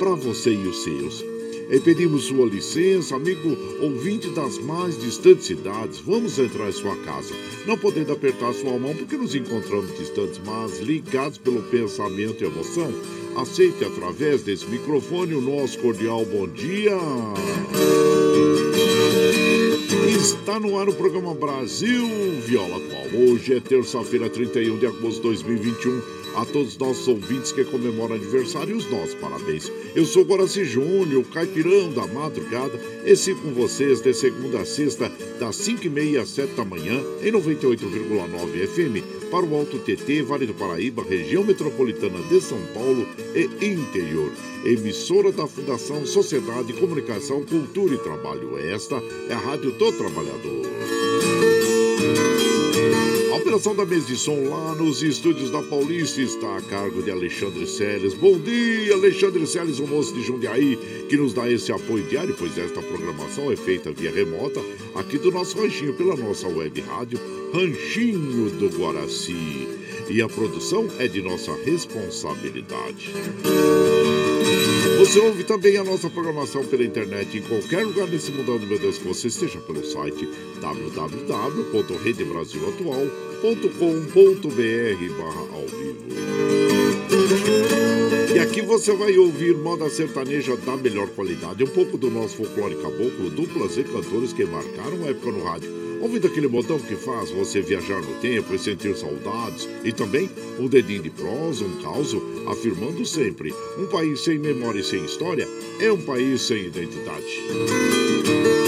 para você e os seus. E pedimos sua licença, amigo ouvinte das mais distantes cidades. Vamos entrar em sua casa. Não podendo apertar sua mão porque nos encontramos distantes, mas ligados pelo pensamento e emoção. Aceite através desse microfone o nosso cordial bom dia. Está no ar o programa Brasil Viola Atual. Hoje é terça-feira, 31 de agosto de 2021. A todos os nossos ouvintes que comemoram aniversário, os nossos parabéns. Eu sou Guaraci Júnior, caipirão da madrugada, e sigo com vocês de segunda a sexta, das 5h30 às 7 da manhã, em 98,9 FM, para o Alto TT, Vale do Paraíba, região metropolitana de São Paulo e interior. Emissora da Fundação Sociedade, Comunicação, Cultura e Trabalho. Esta é a Rádio do Trabalhador. Operação da mesa de som lá nos estúdios da Paulista está a cargo de Alexandre Seles. Bom dia, Alexandre Seles, o moço de Jundiaí, que nos dá esse apoio diário, pois esta programação é feita via remota aqui do nosso ranchinho, pela nossa web rádio Ranchinho do Guaraci. E a produção é de nossa responsabilidade. Você ouve também a nossa programação pela internet em qualquer lugar desse mundão, meu Deus, que você esteja pelo site www.redebrasilatual.com.br barra ao vivo. E aqui você vai ouvir moda sertaneja da melhor qualidade, um pouco do nosso folclore caboclo, duplas e cantores que marcaram a época no rádio. Ouvindo aquele botão que faz você viajar no tempo e sentir saudades, e também um dedinho de prosa, um caos, afirmando sempre: um país sem memória e sem história é um país sem identidade.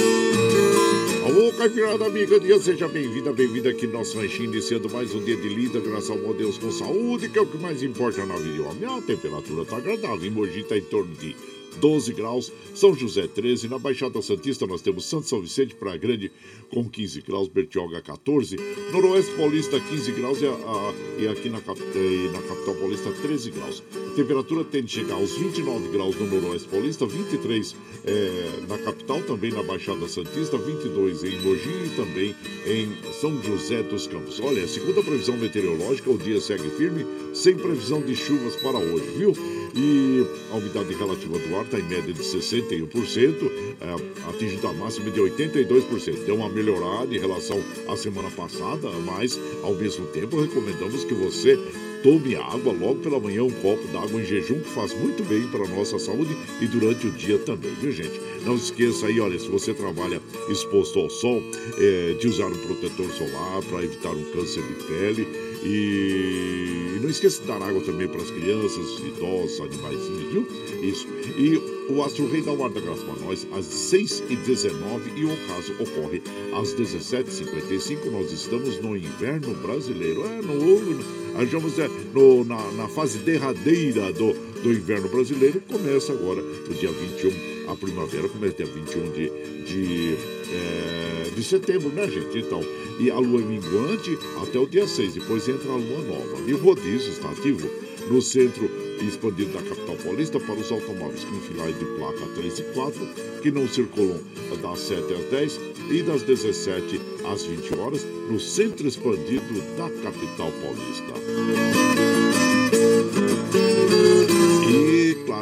Alô, Caipirada amiga, dia seja bem-vinda, bem-vinda aqui no nosso ranchinho, iniciando mais um dia de lida, graças ao bom Deus com saúde, que é o que mais importa na vida. A temperatura tá agradável, em Mogi está em torno de 12 graus, São José 13, na Baixada Santista nós temos Santo São Vicente, Praia Grande com 15 graus, Bertioga 14, Noroeste Paulista 15 graus e, a- a- e aqui na, e na capital paulista 13 graus. A temperatura tende a chegar aos 29 graus no Noroeste Paulista, 23 eh, na capital, também na Baixada Santista, 22 em Mogi e também em São José dos Campos. Olha, segundo a previsão meteorológica, o dia segue firme, sem previsão de chuvas para hoje, viu? E a umidade relativa do ar está em média de 61%, é, atingindo a máxima de 82%. Deu uma melhorada em relação à semana passada, mas ao mesmo tempo recomendamos que você Tome água logo pela manhã, um copo d'água em jejum que faz muito bem para a nossa saúde e durante o dia também, viu gente? Não esqueça aí, olha, se você trabalha exposto ao sol, é, de usar um protetor solar para evitar um câncer de pele. E não esqueça de dar água também para as crianças, idosos, animais, viu? Isso. E o Astro Rei dá o guarda-graça para nós às 6h19 e o caso ocorre às 17h55. Nós estamos no inverno brasileiro. É, no, estamos é, no, na, na fase derradeira do, do inverno brasileiro. Começa agora no dia 21. A primavera começa dia 21 de, de, é, de setembro, né, gente? Então, e a lua minguante até o dia 6, depois entra a lua nova. E o rodízio está ativo no centro expandido da capital paulista para os automóveis com finais de placa 3 e 4, que não circulam das 7 às 10 e das 17 às 20 horas no centro expandido da capital paulista.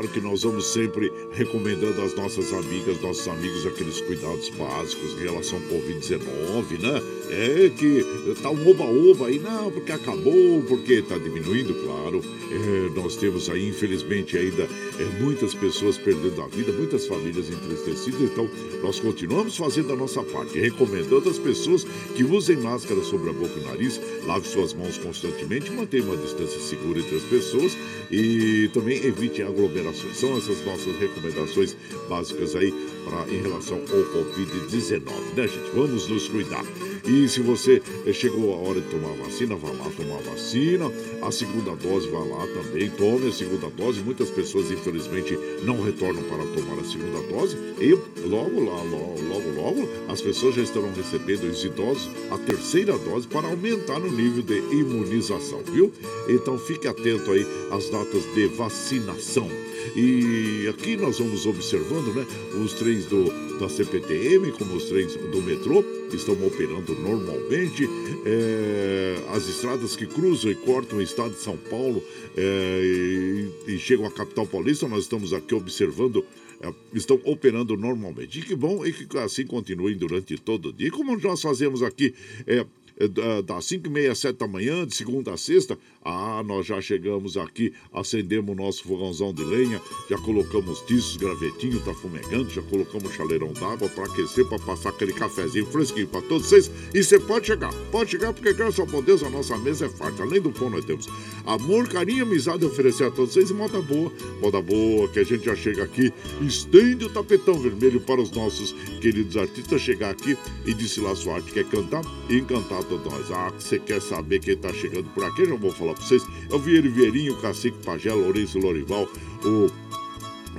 Claro que nós vamos sempre recomendando às nossas amigas, nossos amigos, aqueles cuidados básicos em relação ao Covid-19, né? É que tá um oba-oba aí, não, porque acabou, porque tá diminuindo, claro. É, nós temos aí, infelizmente, ainda é, muitas pessoas perdendo a vida, muitas famílias entristecidas, então nós continuamos fazendo a nossa parte, recomendando às pessoas que usem máscara sobre a boca e o nariz, lave suas mãos constantemente, mantenha uma distância segura entre as pessoas e também evite aglomerações. São essas nossas recomendações básicas aí pra, em relação ao Covid-19, né, gente? Vamos nos cuidar. E se você eh, chegou a hora de tomar vacina, vá lá tomar vacina. A segunda dose, vá lá também, tome a segunda dose. Muitas pessoas, infelizmente, não retornam para tomar a segunda dose. E logo lá, logo, logo, logo, as pessoas já estarão recebendo, os idosos, a terceira dose para aumentar o nível de imunização, viu? Então fique atento aí às datas de vacinação. E aqui nós vamos observando, né? Os trens do, da CPTM, como os trens do metrô, estão operando normalmente. É, as estradas que cruzam e cortam o estado de São Paulo é, e, e, chegam à capital paulista, nós estamos aqui observando. É, estão operando normalmente. E que bom e que assim continuem durante todo o dia. Como nós fazemos aqui é das 5 e meia, 7 da manhã, de segunda a sexta, ah, nós já chegamos aqui, acendemos o nosso fogãozão de lenha, já colocamos tiços, gravetinho, tá fumegando, já colocamos chaleirão d'água para aquecer, para passar aquele cafezinho fresquinho para todos vocês. E você pode chegar, pode chegar, porque graças ao Deus a nossa mesa é farta. Além do pão, nós temos amor, carinho, amizade a oferecer a todos vocês e moda boa, moda boa, que a gente já chega aqui, estende o tapetão vermelho para os nossos queridos artistas chegar aqui e lá sua arte quer cantar e encantar nós. Ah, você quer saber quem tá chegando por aqui? Já vou falar pra vocês. É o Vieira Vieirinho, Cacique Pajé, Lourenço Lorival, o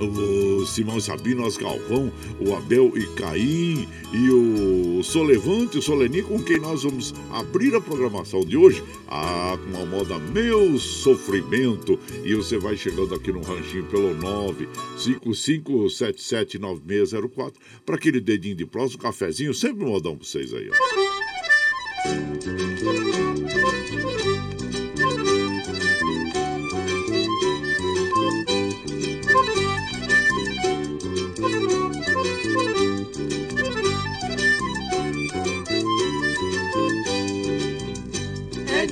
o Simão Sabino, Os Galvão, o Abel e Caim e o Solevante, o Soleni, com quem nós vamos abrir a programação de hoje, ah, com a moda Meu Sofrimento. E você vai chegando aqui no ranchinho pelo 955779604 para aquele dedinho de próximo, um cafezinho, sempre modão pra vocês aí, ó.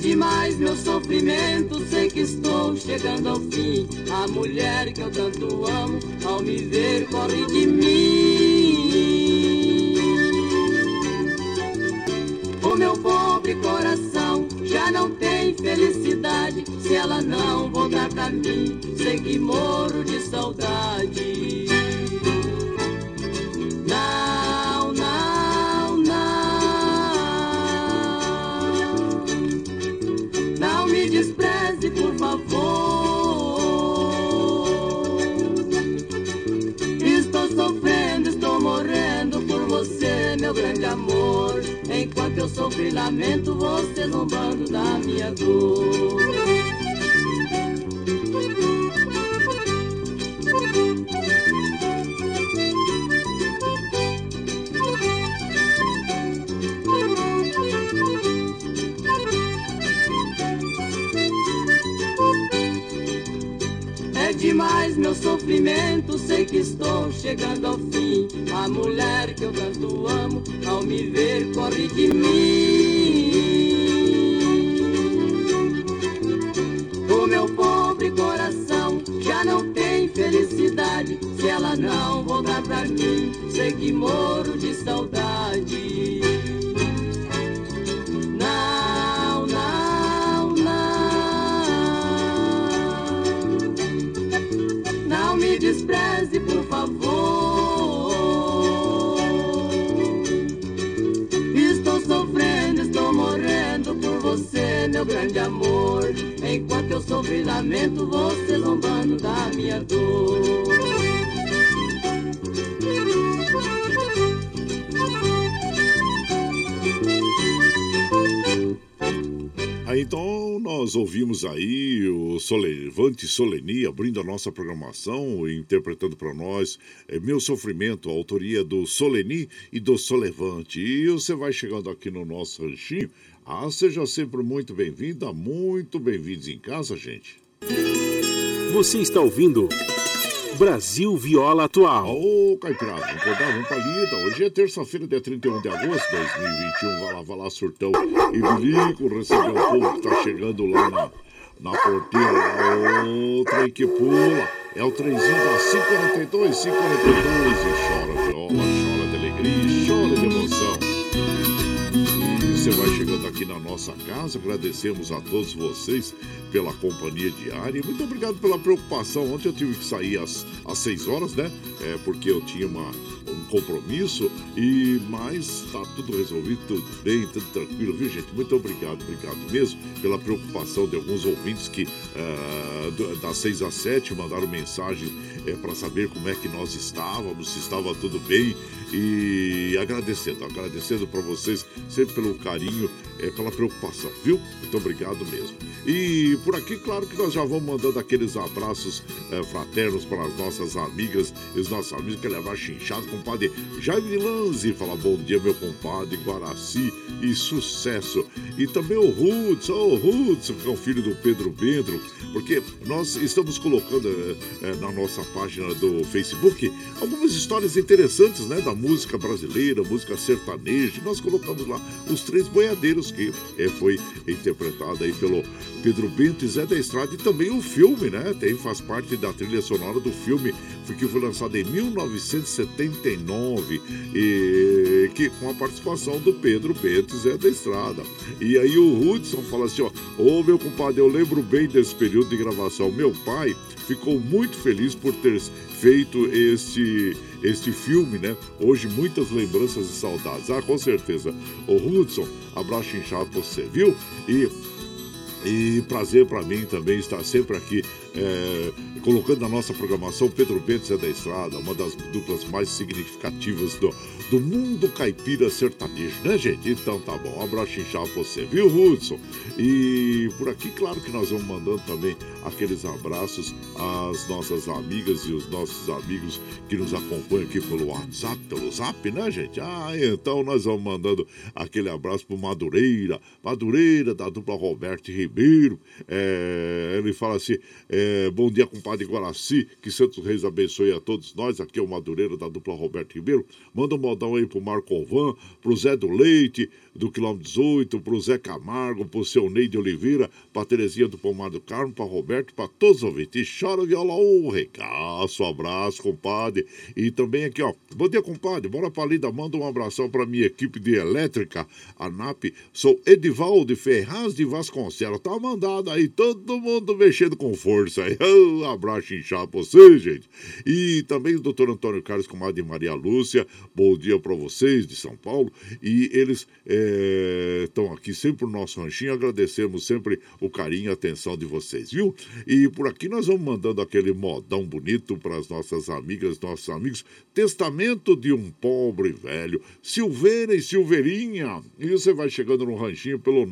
Demais meu sofrimento, sei que estou chegando ao fim. A mulher que eu tanto amo, ao me ver, corre de mim. Ela não voltar pra mim, sei que morro de saudade. por favor. Estou sofrendo, estou morrendo por você, meu grande amor. Enquanto eu sofro e lamento, você zombando da minha dor. Sofrimento, sei que estou chegando ao fim. A mulher que eu tanto amo, ao me ver, corre de mim. Solevante Soleni abrindo a nossa programação, interpretando para nós é, Meu Sofrimento, a autoria do Soleni e do Solevante. E você vai chegando aqui no nosso ranchinho ah, seja sempre muito bem-vinda, muito bem-vindos em casa, gente. Você está ouvindo Brasil Viola Atual. Ô, oh, Caipirada, vamos acordar, vamos pra lida. Hoje é terça-feira, dia 31 de agosto de 2021. Vai lá, vai lá, surtão e bilico, receber o povo que tá chegando lá na, na porteira. O trem que pula. É o trenzinho da 542, 542. E chora viola, chora de alegria, chora de emoção você vai chegando aqui na nossa casa. Agradecemos a todos vocês pela companhia diária. Muito obrigado pela preocupação. Ontem eu tive que sair às, às 6 horas, né? É, porque eu tinha uma, um compromisso. E mas tá tudo resolvido, tudo bem, tudo tranquilo, viu, gente? Muito obrigado, obrigado mesmo pela preocupação de alguns ouvintes que uh, das 6 às 7 mandaram mensagem é, para saber como é que nós estávamos, se estava tudo bem. E agradecendo, agradecendo para vocês sempre pelo carinho, é, pela preocupação, viu? Muito obrigado mesmo. E por aqui, claro que nós já vamos mandando aqueles abraços é, fraternos para as nossas amigas e os nossos amigos que levar chinchado, compadre Jaime Lanzi, fala bom dia, meu compadre Guaraci e sucesso. E também o Hudson, o Hudson, que é o filho do Pedro Bendro, porque nós estamos colocando é, na nossa página do Facebook algumas histórias interessantes, né, da música brasileira, música sertaneja. Nós colocamos lá os três boiadeiros que é, foi interpretado aí pelo Pedro Bento e Zé da Estrada e também o filme, né? Tem faz parte da trilha sonora do filme que foi lançado em 1979 e que com a participação do Pedro Bento e Zé da Estrada. E aí o Hudson fala assim, ó, ô meu compadre, eu lembro bem desse período de gravação. Meu pai ficou muito feliz por ter feito este este filme, né? Hoje muitas lembranças e saudades. Ah, com certeza. O Hudson, abraço inchado pra você, viu? E e prazer para mim também estar sempre aqui é, colocando na nossa programação Pedro Bento é da Estrada, uma das duplas mais significativas do, do mundo caipira sertanejo, né, gente? Então tá bom, um abraço inchado pra você, viu, Hudson? E por aqui, claro que nós vamos mandando também aqueles abraços às nossas amigas e os nossos amigos que nos acompanham aqui pelo WhatsApp, pelo Zap, né, gente? Ah, então nós vamos mandando aquele abraço pro Madureira, Madureira da dupla Roberto Ribeiro. É, ele fala assim: é, bom dia, compadre Guaraci, que Santos Reis abençoe a todos nós. Aqui é o Madureira da dupla Roberto Ribeiro. Manda um modão aí pro Marco Alvan, pro Zé do Leite, do quilômetro 18, pro Zé Camargo, pro seu Ney de Oliveira, pra Terezinha do Pomar do Carmo, pra Roberto, pra todos os ouvintes. Chora viola, um recaço, abraço, compadre. E também aqui, ó, bom dia, compadre, bora pra lida, manda um abração pra minha equipe de elétrica, a NAP. Sou Edivaldo Ferraz de Vasconcelos, tá mandado aí, todo mundo mexendo com força aí. Um abraço inchado pra você, gente. E também o doutor Antônio Carlos, comadre Maria Lúcia, bom dia pra vocês de São Paulo. E eles... É, estão aqui sempre no nosso ranchinho. Agradecemos sempre o carinho e a atenção de vocês, viu? E por aqui nós vamos mandando aquele modão bonito para as nossas amigas, nossos amigos. Testamento de um pobre velho, Silveira e Silveirinha. E você vai chegando no ranchinho pelo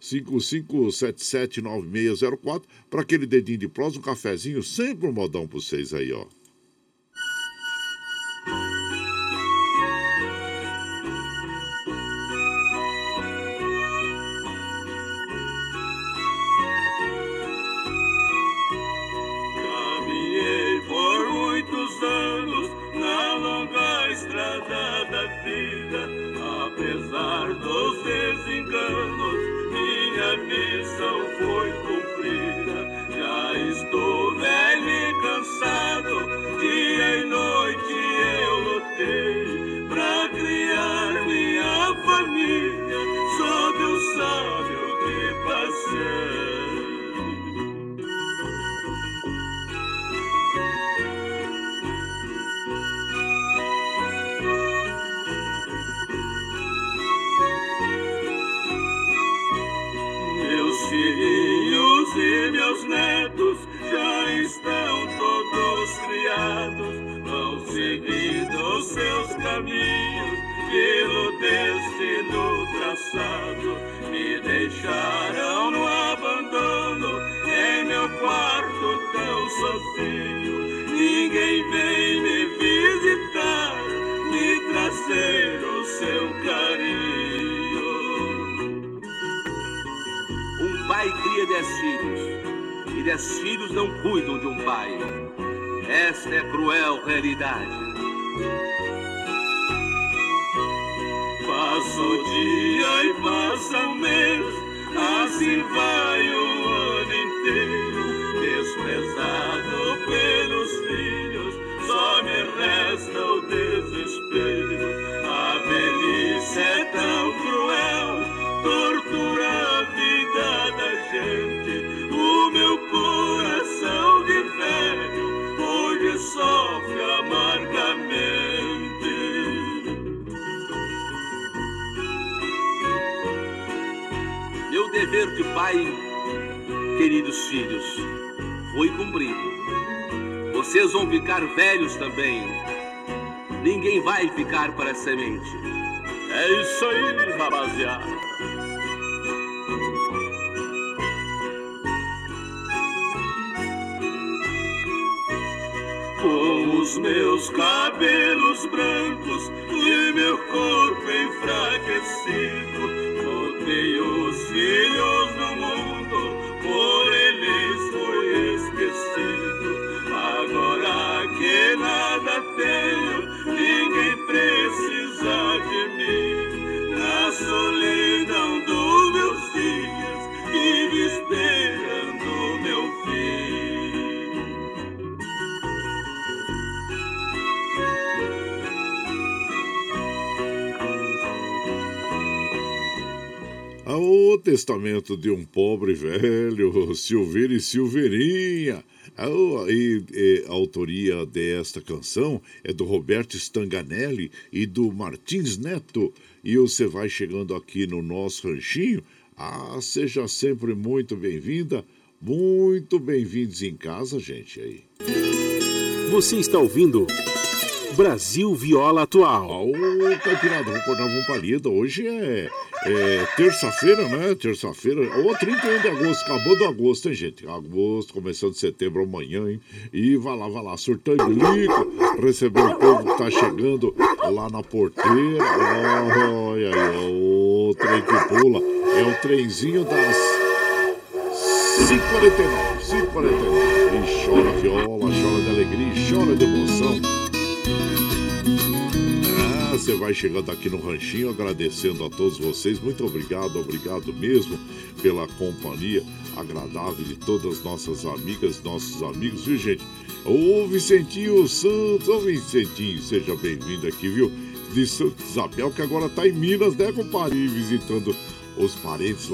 955779604 para aquele dedinho de prós, um cafezinho, sempre um modão para vocês aí, ó. Semente. É isso aí, rapaziada. Com os meus cabelos brancos e meu corpo enfraquecido, O testamento de um pobre velho, Silveira e Silveirinha. A, e, e, a autoria desta canção é do Roberto Stanganelli e do Martins Neto. E você vai chegando aqui no nosso ranchinho. Ah, seja sempre muito bem-vinda, muito bem-vindos em casa, gente aí. Você está ouvindo Brasil Viola Atual. Ô, Caipirada, vamos acordar uma palida. Hoje é, é terça-feira, né? Terça-feira, ou 31 de agosto, acabou do agosto, hein, gente? Agosto, começando setembro amanhã, hein? E vai lá, vai lá, surtando lico, receber o povo que tá chegando lá na porteira. Olha aí, o trem que pula. É o trenzinho das 5h49, 5h49. E chora viola, chora de alegria, chora de emoção. Você vai chegando aqui no Ranchinho, agradecendo a todos vocês. Muito obrigado, obrigado mesmo pela companhia agradável de todas as nossas amigas, nossos amigos, viu, gente? Ô Vicentinho Santos, ô Vicentinho, seja bem-vindo aqui, viu? De Santa Isabel, que agora tá em Minas, né, compadre? Visitando os parentes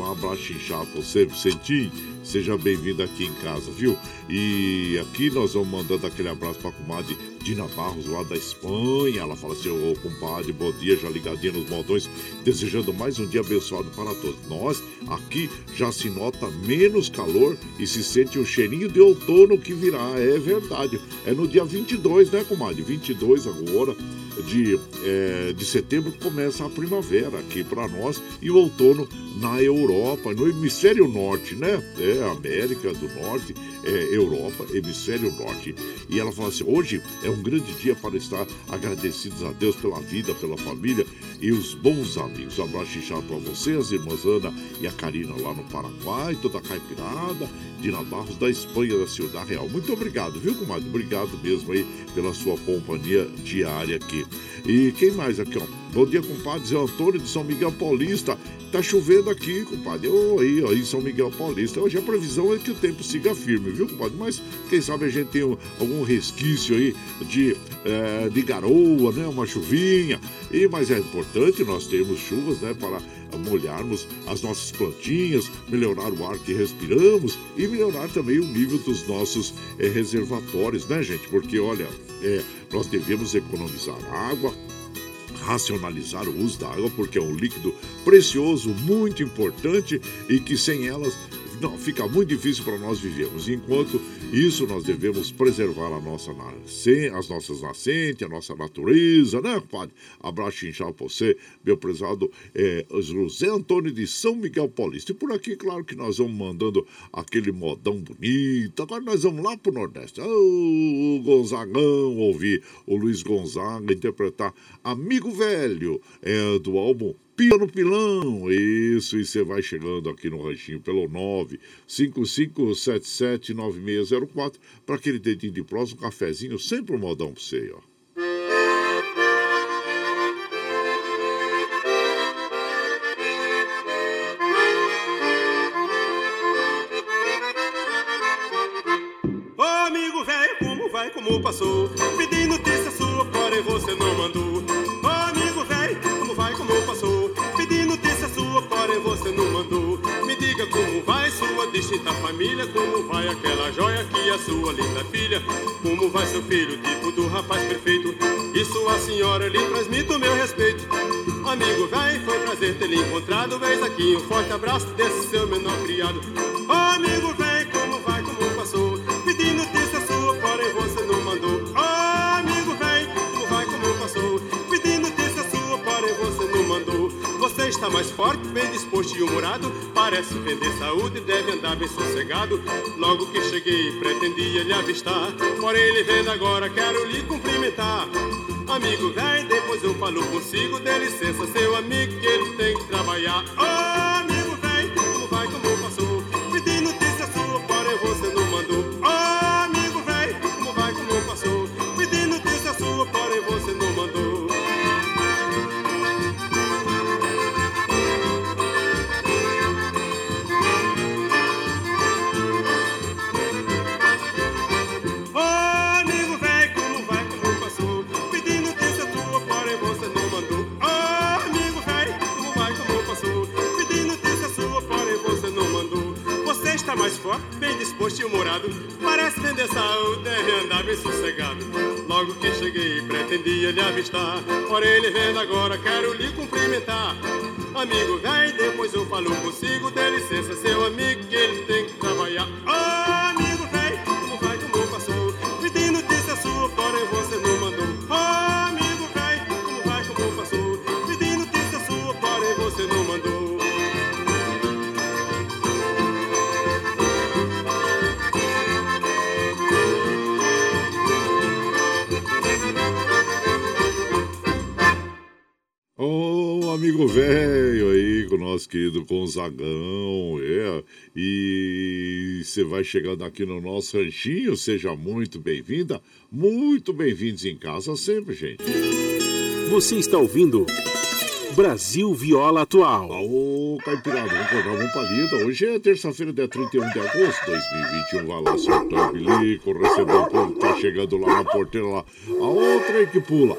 inchado pra você, Vicentinho. Seja bem-vindo aqui em casa, viu? E aqui nós vamos mandando aquele abraço pra comadre Dina Barros, lá da Espanha. Ela fala assim: Ô compadre, bom dia, já ligadinha nos moldões, desejando mais um dia abençoado para todos. Nós, aqui, já se nota menos calor e se sente o cheirinho de outono que virá. É verdade. É no dia 22, né, comadre? 22 agora de, é, de setembro começa a primavera aqui para nós e o outono na Europa, no hemisfério norte, né? É, América do Norte, é, Europa, hemisfério norte. E ela fala assim: hoje é um grande dia para estar agradecidos a Deus pela vida, pela família e os bons amigos. Um abraço inchado para você, as irmãs Ana e a Karina lá no Paraguai, toda a caipirada, Dina Barros da Espanha, da Ciudad Real. Muito obrigado, viu, comadre? Obrigado mesmo aí pela sua companhia diária aqui. E quem mais aqui, ó? Bom dia, compadre Zé Antônio de São Miguel Paulista. Tá chovendo aqui, compadre. Oh, aí, São Miguel Paulista. Hoje a previsão é que o tempo siga firme, viu, compadre? Mas quem sabe a gente tem um, algum resquício aí de, é, de garoa, né? Uma chuvinha. E, mas é importante nós termos chuvas, né? Para molharmos as nossas plantinhas, melhorar o ar que respiramos e melhorar também o nível dos nossos é, reservatórios, né, gente? Porque, olha, é, nós devemos economizar água, racionalizar o uso da água, porque é um líquido precioso, muito importante e que sem elas não, fica muito difícil para nós vivermos. Enquanto isso, nós devemos preservar a nossa, as nossas nascentes, a nossa natureza, né, compadre? Abraço inchado para você, meu prezado é, José Antônio de São Miguel Paulista. E por aqui, claro que nós vamos mandando aquele modão bonito. Agora nós vamos lá pro Nordeste. Oh, o Gonzagão, ouvir o Luiz Gonzaga interpretar Amigo Velho, é, do álbum Pila no Pilão. Isso, e você vai chegando aqui no ranchinho pelo 955779604 para aquele dedinho de próximo, um cafezinho, sempre um modão para você, ó. Família, como vai aquela joia que é sua linda filha, como vai seu filho, tipo do rapaz perfeito. E sua senhora lhe transmito meu respeito. Amigo velho, foi prazer ter lhe encontrado. Vez aqui um forte abraço desse seu menor criado. amigo velho, Mais forte, bem disposto e humorado. Parece vender saúde, deve andar bem sossegado. Logo que cheguei, pretendia lhe avistar. Porém, ele vendo agora, quero lhe cumprimentar. Amigo velho, depois eu falo consigo. Dê licença, seu amigo, que ele tem que trabalhar. Oh, bem disposto e humorado. Parece vender saúde, deve andar bem sossegado. Logo que cheguei, pretendia lhe avistar. Porém, ele vendo agora, quero lhe cumprimentar. Amigo velho, depois eu falo consigo. Dê licença, seu amigo, querido Gonzagão, é. E você vai chegando aqui no nosso ranchinho, seja muito bem-vinda, muito bem-vindos em casa sempre, gente. Você está ouvindo Brasil Viola Atual. Ô, Caipirada, vamos acordar, vamos pra lida. Hoje é terça-feira, dia 31 de agosto de 2021. Vai lá, soltar o bilico, recebeu o povo que tá chegando lá na porteira lá. A outra aí que pula.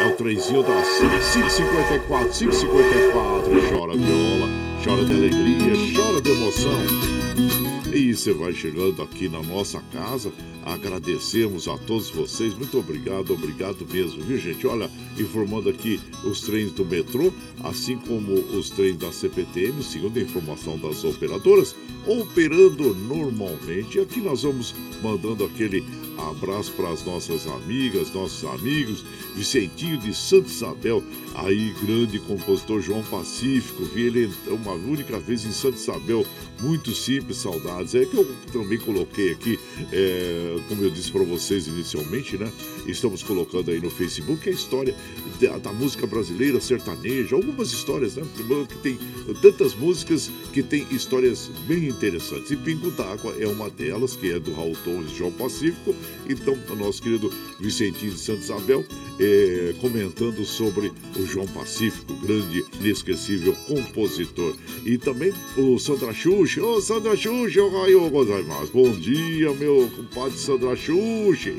É o trenzinho das 554, 554. Chora viola, chora de alegria, chora de emoção. E você vai chegando aqui na nossa casa. Agradecemos a todos vocês. Muito obrigado, obrigado mesmo, viu, gente? Olha, informando aqui os trens do metrô, assim como os trens da CPTM, segundo a informação das operadoras, operando normalmente. E aqui nós vamos mandando aquele abraço para as nossas amigas, nossos amigos, Vicentinho de Santa Isabel, aí grande compositor João Pacífico, vi ele uma única vez em Santa Isabel, muito simples, saudades. É que eu também coloquei aqui, é, como eu disse para vocês inicialmente, né? Estamos colocando aí no Facebook a história da, da, música brasileira, sertaneja, algumas histórias, né? Que tem tantas músicas que tem histórias bem interessantes. E Pingo d'Água é uma delas, que é do Raul Torres João Pacífico. Então, nosso querido Vicentinho de Santa Isabel é, comentando sobre o João Pacífico, grande, inesquecível compositor. E também o Sandra Xuxa, ô oh, Sandra Xuxa, oh, gozaimasu. Bom dia, meu compadre Sandra Xuxa,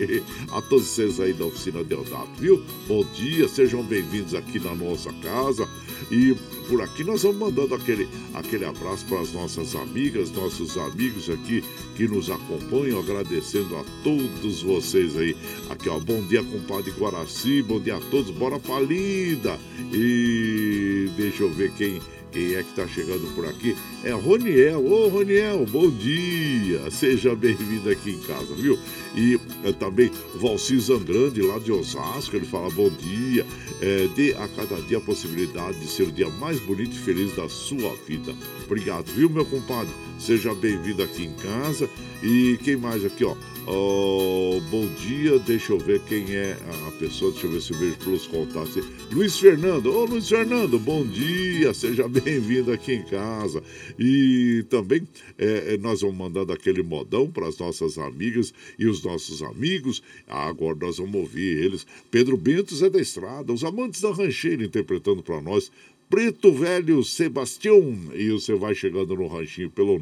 a todos vocês aí da oficina Deodato, viu? Bom dia, sejam bem-vindos aqui na nossa casa. E por aqui nós vamos mandando aquele, aquele abraço para as nossas amigas, nossos amigos aqui que nos acompanham, agradecendo a todos vocês aí. Aqui, ó, bom dia, compadre Guaraci, bom dia a todos, bora pra lida. E deixa eu ver quem Quem é que está chegando por aqui? É Roniel. Ô, Roniel, bom dia. Seja bem-vindo aqui em casa, viu? E é, também Valci Zangrande, lá de Osasco, ele fala bom dia. É, dê a cada dia a possibilidade de ser o dia mais bonito e feliz da sua vida. Obrigado, viu, meu compadre? Seja bem-vindo aqui em casa. E quem mais aqui, ó? Oh, bom dia, deixa eu ver quem é a pessoa, deixa eu ver se eu vejo pelos contatos. Luiz Fernando, ô Luiz Fernando, bom dia, seja bem-vindo aqui em casa. E também é, é nós vamos mandando aquele modão para as nossas amigas e os nossos amigos. agora nós vamos ouvir eles. Pedro Bento é da Estrada, os amantes da rancheira interpretando para nós Preto Velho Sebastião. E você vai chegando no ranchinho pelo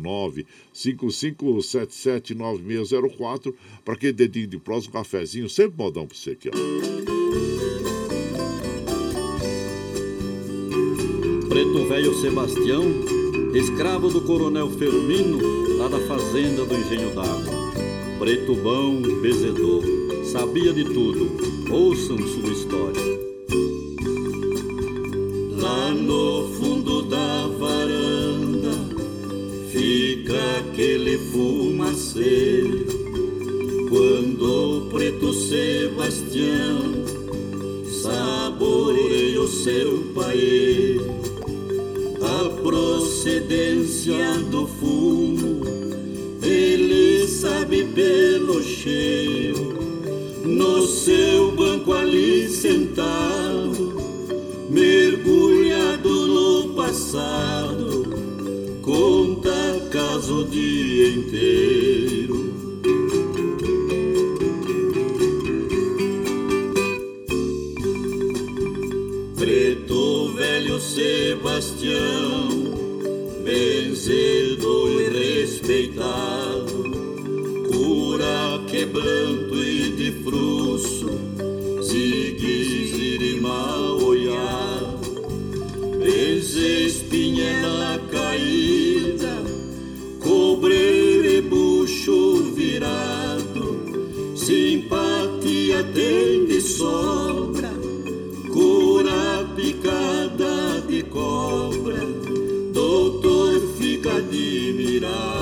955779604 para aquele dedinho de prós, um cafezinho, sempre modão para você aqui, ó. Preto Velho Sebastião, escravo do coronel Fermino, lá da fazenda do Engenho d'Água. Preto bom, bezedor, sabia de tudo, ouçam sua história. Lá no fundo da varanda fica aquele fumaceiro. Quando o preto Sebastião saboreia o seu pai, a procedência do fumo ele sabe pelo cheiro. No seu banco ali sentado mergulhado no passado, conta caso o dia inteiro. Preto velho Sebastião, benzido e respeitado, cura quebranto e de fruço, espinhela caída, cobreiro e bucho virado, simpatia tem de sobra, cura picada de cobra, doutor fica admirado.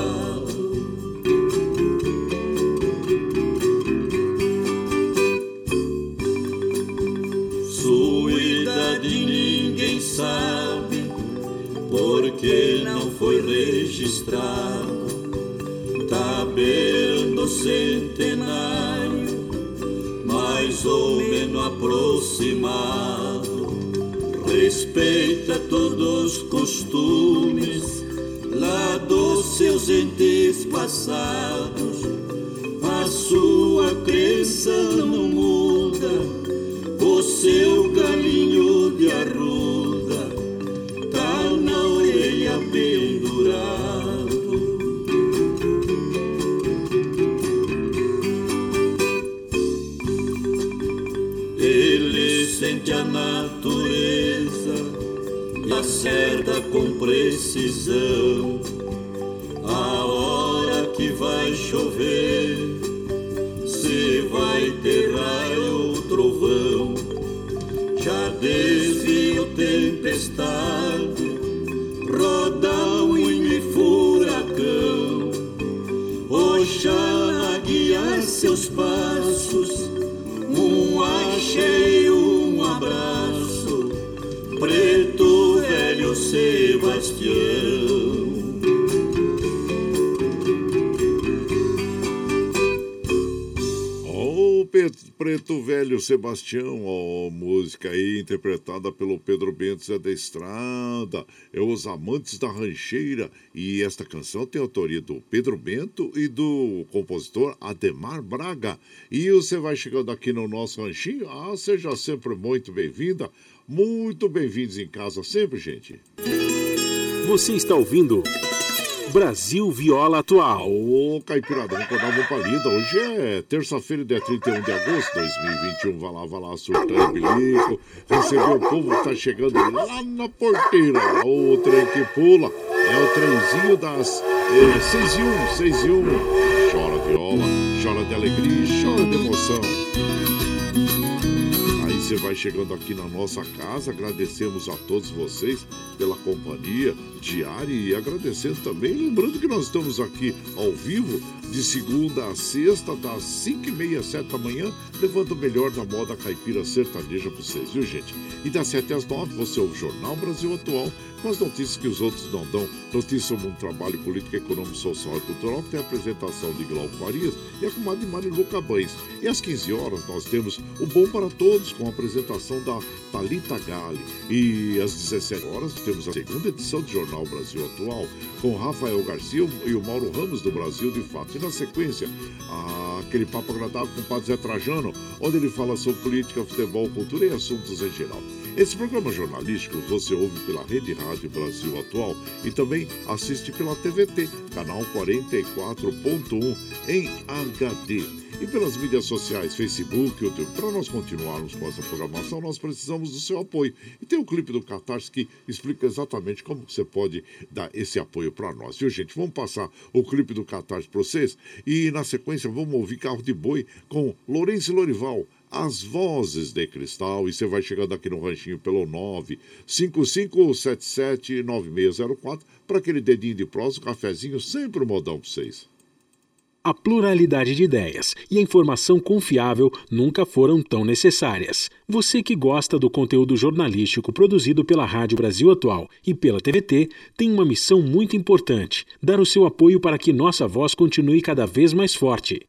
Foi registrado. Beirando centenário, mais ou menos aproximado. Respeita todos os costumes lá dos seus entes passados. Sebastião, ó, música aí interpretada pelo Pedro Bento Zé da Estrada, é Os Amantes da Rancheira, e esta canção tem autoria do Pedro Bento e do compositor Ademar Braga. E você vai chegando aqui no nosso ranchinho, ah, seja sempre muito bem-vinda, muito bem-vindos em casa sempre, gente. Você está ouvindo Brasil Viola Atual. Ô, Caipirada, vamos acordar uma palida. Hoje é terça-feira, dia 31 de agosto de 2021. Vai lá, vai lá, surtando bilico. Recebeu o povo que tá chegando lá na porteira. O trem que pula é o trenzinho das 6 é, e 1, 6 e 1. Chora viola, chora de alegria, chora de emoção você vai chegando aqui na nossa casa. Agradecemos a todos vocês pela companhia diária e agradecendo também, lembrando que nós estamos aqui ao vivo de segunda a sexta, das 5 e meia, 7 da manhã, levando o melhor da moda caipira sertaneja para vocês, viu gente? E das 7 às 9 você ouve o Jornal Brasil Atual as notícias que os outros não dão. Notícias sobre um trabalho político, econômico, social e cultural, que tem a apresentação de Glauco Farias e a comadre Marilu Cabães. E às 15 horas nós temos o Bom para Todos, com a apresentação da Talita Gale. E às 17 horas temos a segunda edição do Jornal Brasil Atual, com Rafael Garcia e o Mauro Ramos do Brasil de Fato. E na sequência, aquele papo agradável com o Padre Zé Trajano, onde ele fala sobre política, futebol, cultura e assuntos em geral. Esse programa jornalístico você ouve pela Rede Rádio Brasil Atual e também assiste pela TVT, canal 44.1 em HD. E pelas mídias sociais, Facebook, YouTube. Para nós continuarmos com essa programação, nós precisamos do seu apoio. E tem um clipe do Catarse que explica exatamente como você pode dar esse apoio para nós. Viu, gente? Vamos passar o clipe do Catarse para vocês e, na sequência, vamos ouvir Carro de Boi com Lourenço Lorival as vozes de cristal. E você vai chegando aqui no ranchinho pelo 955779604 para aquele dedinho de prosa, um cafezinho, sempre um modão para vocês. A pluralidade de ideias e a informação confiável nunca foram tão necessárias. Você que gosta do conteúdo jornalístico produzido pela Rádio Brasil Atual e pela TVT tem uma missão muito importante: dar o seu apoio para que nossa voz continue cada vez mais forte.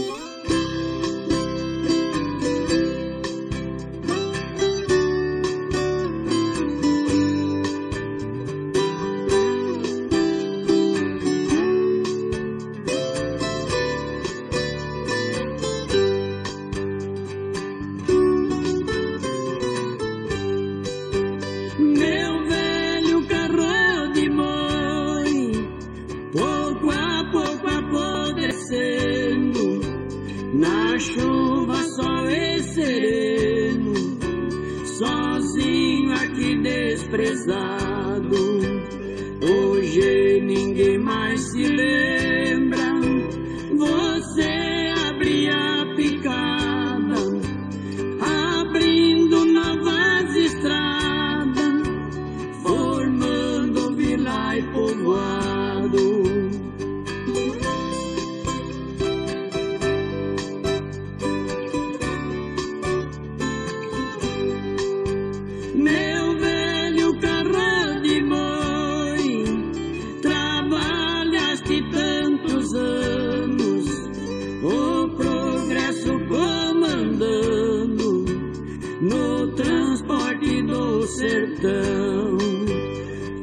sertão.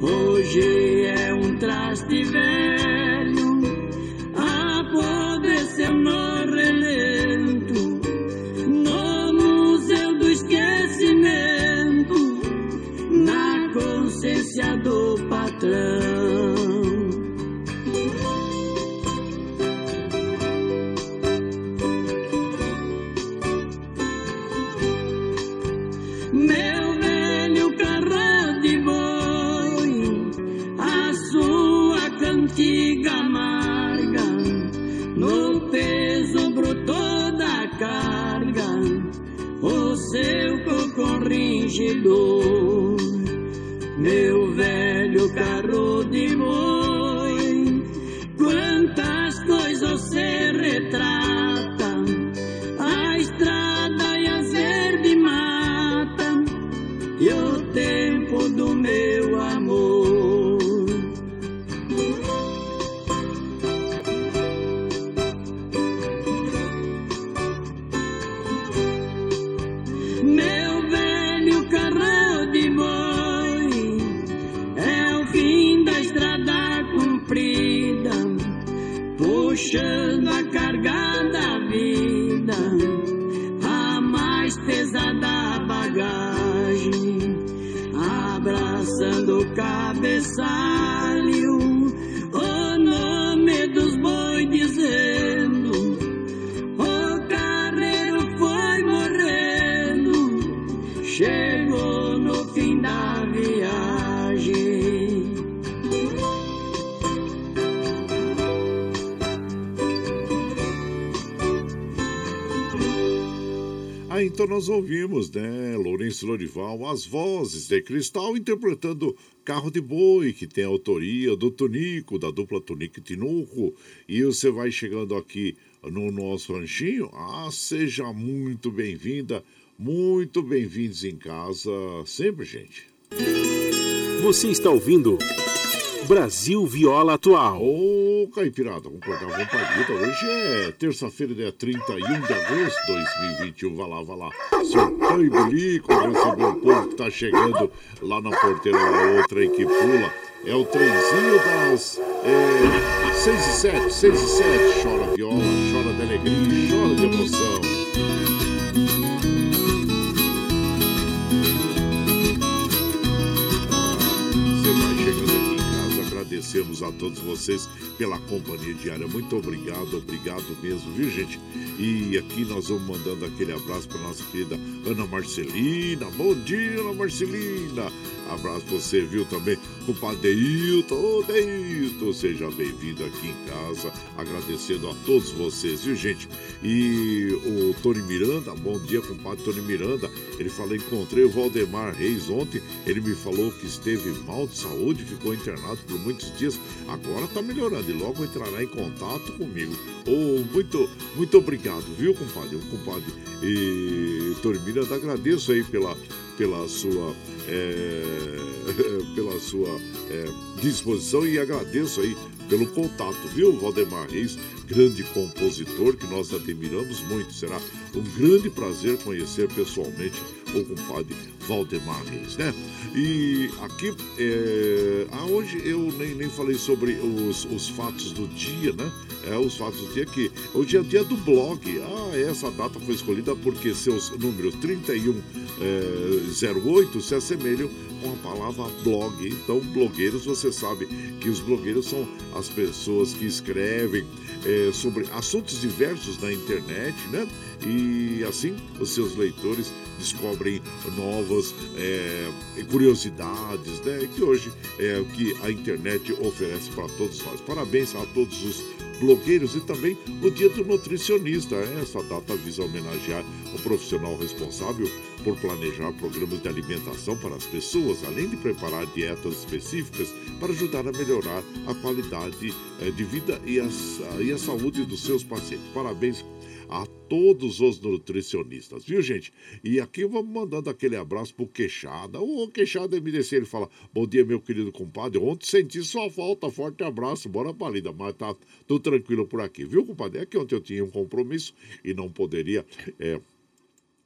Hoje Lord. Lorival, as vozes de Cristal interpretando Carro de Boi, que tem autoria do Tonico, da dupla Tonico e Tinoco. E você vai chegando aqui no nosso ranchinho. Ah, seja muito bem-vinda, muito bem-vindos em casa, sempre, gente. Você está ouvindo Brasil Viola Atual. Ô, Caipirada, vamos cortar a vontade. Hoje é terça-feira, dia 31 de agosto de 2021. Vai lá, vai lá. Seu pai Bilico, receber o povo que tá chegando lá na porteira da outra aí que pula. É o trenzinho das é, 6 e 7, 6 e 7. Chora viola, chora de alegria, chora de emoção. Todos vocês pela companhia diária. Muito obrigado, obrigado mesmo, viu, gente? E aqui nós vamos mandando aquele abraço para nossa querida Ana Marcelina. Bom dia, Ana Marcelina. Abraço pra você, viu, também, o Padre Deilton. Ô, Deilton, seja bem-vindo aqui em casa. Agradecendo a todos vocês, viu, gente? E o Tony Miranda, bom dia, compadre Tony Miranda. Ele falou, encontrei o Valdemar Reis ontem. Ele me falou que esteve mal de saúde, ficou internado por muitos dias. Agora tá melhorando e logo entrará em contato comigo. Oh, muito, muito obrigado, viu, compadre? O compadre e Tony Miranda, agradeço aí pela, pela sua é, pela sua é, disposição e agradeço aí pelo contato, viu, Valdemar Reis, grande compositor que nós admiramos muito. Será um grande prazer conhecer pessoalmente o compadre Valdemar Reis, né? E aqui, é, ah, hoje eu nem, nem falei sobre os, os fatos do dia, né? É, os fatos do dia que hoje é o dia do blog. Ah, essa data foi escolhida porque seus números 3108 é, se assemelham com a palavra blog. Então, blogueiros, você sabe que os blogueiros são as pessoas que escrevem é, sobre assuntos diversos na internet, né? E assim os seus leitores descobrem novas é, curiosidades, né? Que hoje é o que a internet oferece para todos nós. Parabéns a todos os blogueiros e também o Dia do Nutricionista. Essa data visa homenagear o profissional responsável por planejar programas de alimentação para as pessoas, além de preparar dietas específicas para ajudar a melhorar a qualidade eh, de vida e a, e a saúde dos seus pacientes. Parabéns a todos os nutricionistas, viu, gente? E aqui vamos mandando aquele abraço pro Queixada. O Queixada MDC, ele fala: Bom dia, meu querido compadre. Ontem senti sua falta, forte abraço, bora pra lida, mas tá tudo tranquilo por aqui, viu, compadre? É que ontem eu tinha um compromisso e não poderia. É,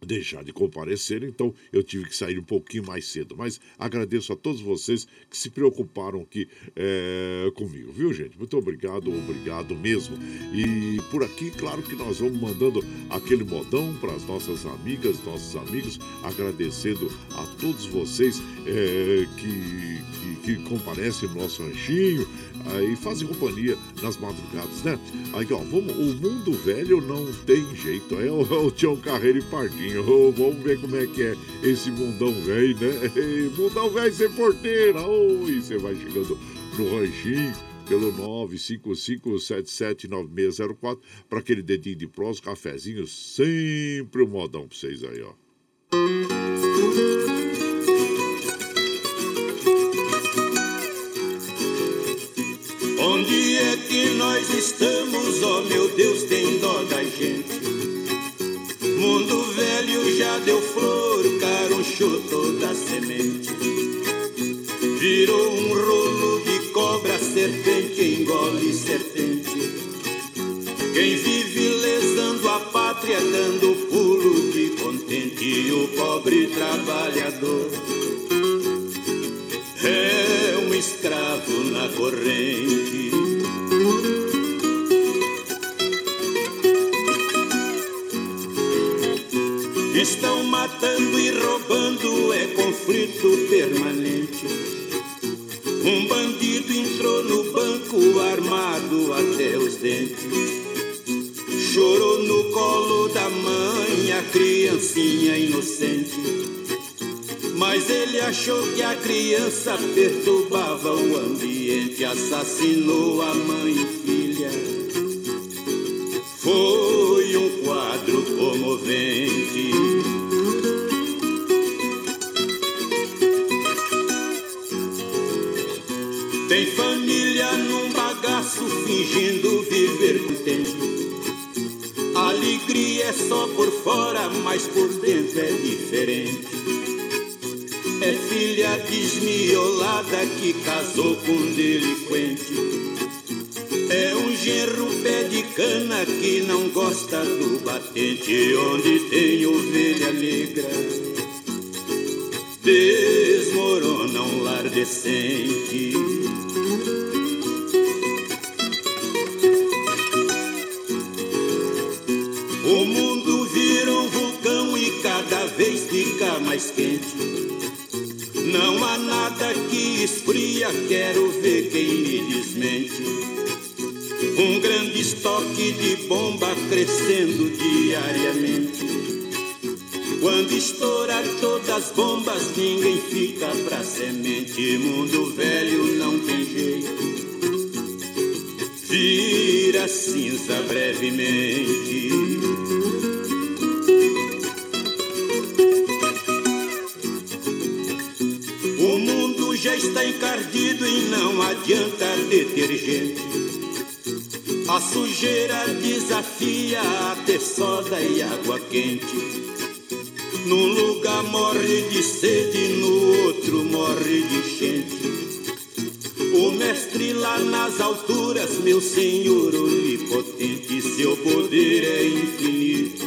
deixar de comparecer, então eu tive que sair um pouquinho mais cedo. Mas agradeço a todos vocês que se preocuparam aqui é, comigo, viu, gente? Muito obrigado, obrigado mesmo. E por aqui, claro que nós vamos mandando aquele modão para as nossas amigas, nossos amigos, agradecendo a todos vocês é, que, que, que comparecem no nosso ranchinho, aí fazem companhia nas madrugadas, né? Aí, ó, vamos, o mundo velho não tem jeito, é o, o Tião Carreiro e Pardinho. Oh, vamos ver como é que é esse mundão velho, né? Mundão velho sem porteira. E você vai chegando no ranchinho pelo 955779604 para aquele dedinho de prós, cafezinho, sempre um modão para vocês aí, ó. Mundo velho já deu flor, carunchou toda semente. Virou um rolo de cobra, serpente engole serpente. Quem vive lesando a pátria, dando pulo de contente, o pobre trabalhador é um escravo na corrente. Estão matando e roubando, é conflito permanente. Um bandido entrou no banco armado até os dentes. Chorou no colo da mãe a criancinha inocente. Mas ele achou que a criança perturbava o ambiente, assassinou a mãe e filha. Foi quadro comovente. Tem família num bagaço fingindo viver contente. Alegria é só por fora, mas por dentro é diferente. É filha desmiolada que casou com um delinquente. É um genro pé cana que não gosta do batente, onde tem ovelha negra. Desmorona um lar decente. O mundo vira um vulcão e cada vez fica mais quente. Não há nada que esfria, quero ver quem me desmente. Um grande estoque de bomba crescendo diariamente. Quando estourar todas as bombas, ninguém fica pra semente. Mundo velho não tem jeito. Vira cinza brevemente. O mundo já está encardido e não adianta detergente. A sujeira desafia a ter soda e água quente. Num lugar morre de sede, no outro morre de enchente. O mestre lá nas alturas, meu senhor onipotente, seu poder é infinito.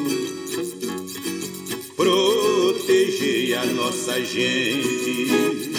Protegei a nossa gente.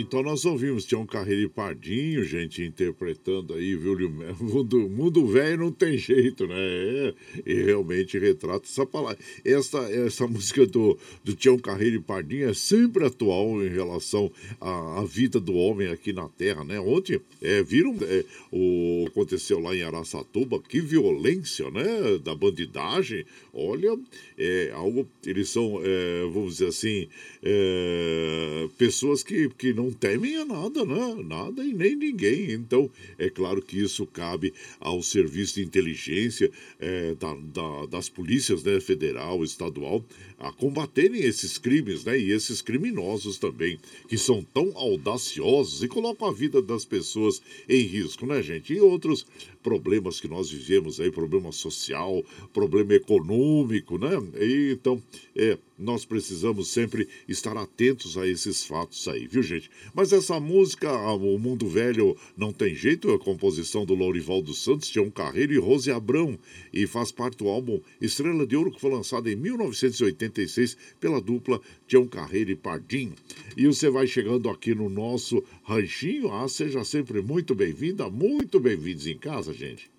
Então nós ouvimos Tião Carreiro e Pardinho, gente, interpretando aí, viu? Mundo, mundo velho não tem jeito, né? É, e realmente retrata essa palavra. Essa, essa música do, do Tião Carreiro e Pardinho é sempre atual em relação à, à vida do homem aqui na Terra, né? Ontem é, viram é, o aconteceu lá em Araçatuba, que violência, né? Da bandidagem. Olha, é algo. Eles são, é, vamos dizer assim, é, pessoas que, que não temem a nada, né? Nada e nem ninguém. Então, é claro que isso cabe ao serviço de inteligência é, da, da, das polícias né, federal, estadual, a combaterem esses crimes, né? E esses criminosos também, que são tão audaciosos e colocam a vida das pessoas em risco, né, gente? E outros problemas que nós vivemos aí, problema social, problema econômico, né? E, então, é, nós precisamos sempre estar atentos a esses fatos aí, viu, gente? Mas essa música, O Mundo Velho Não Tem Jeito, é a composição do Lourival dos Santos, Tião Carreiro e Rose Abrão, e faz parte do álbum Estrela de Ouro, que foi lançado em 1986 pela dupla Tião Carreira e Pardim. E você vai chegando aqui no nosso ranchinho. Ah, seja sempre muito bem-vinda, muito bem-vindos em casa, gente.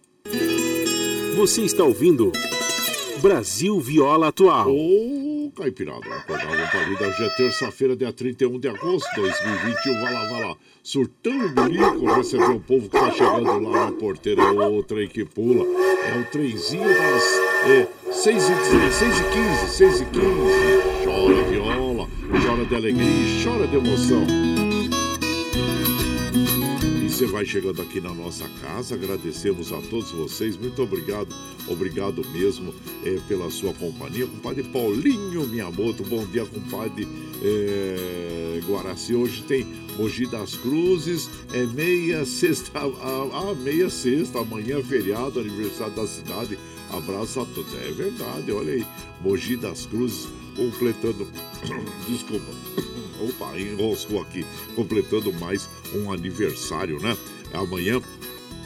Você está ouvindo Brasil Viola Atual. Ô, oh, Caipirada, acordava pra vida. Hoje é terça-feira, dia 31 de agosto de 2021. Vai lá, vai lá. Surtão Burico, recebeu o povo que está chegando lá na porteira. É o trem que pula. É o trenzinho das é, 6h15, 6h15 de alegria, chora de emoção você vai chegando aqui na nossa casa. Agradecemos a todos vocês. Muito obrigado, obrigado mesmo é, pela sua companhia. Compadre Paulinho Miyamoto, bom dia, compadre é, Guaraci. Hoje tem Mogi das Cruzes, é meia sexta, ah, meia sexta, amanhã é feriado, aniversário da cidade. Abraço a todos. É verdade, olha aí, Mogi das Cruzes completando. Desculpa. Opa, enroscou aqui, completando mais um aniversário, né? Amanhã,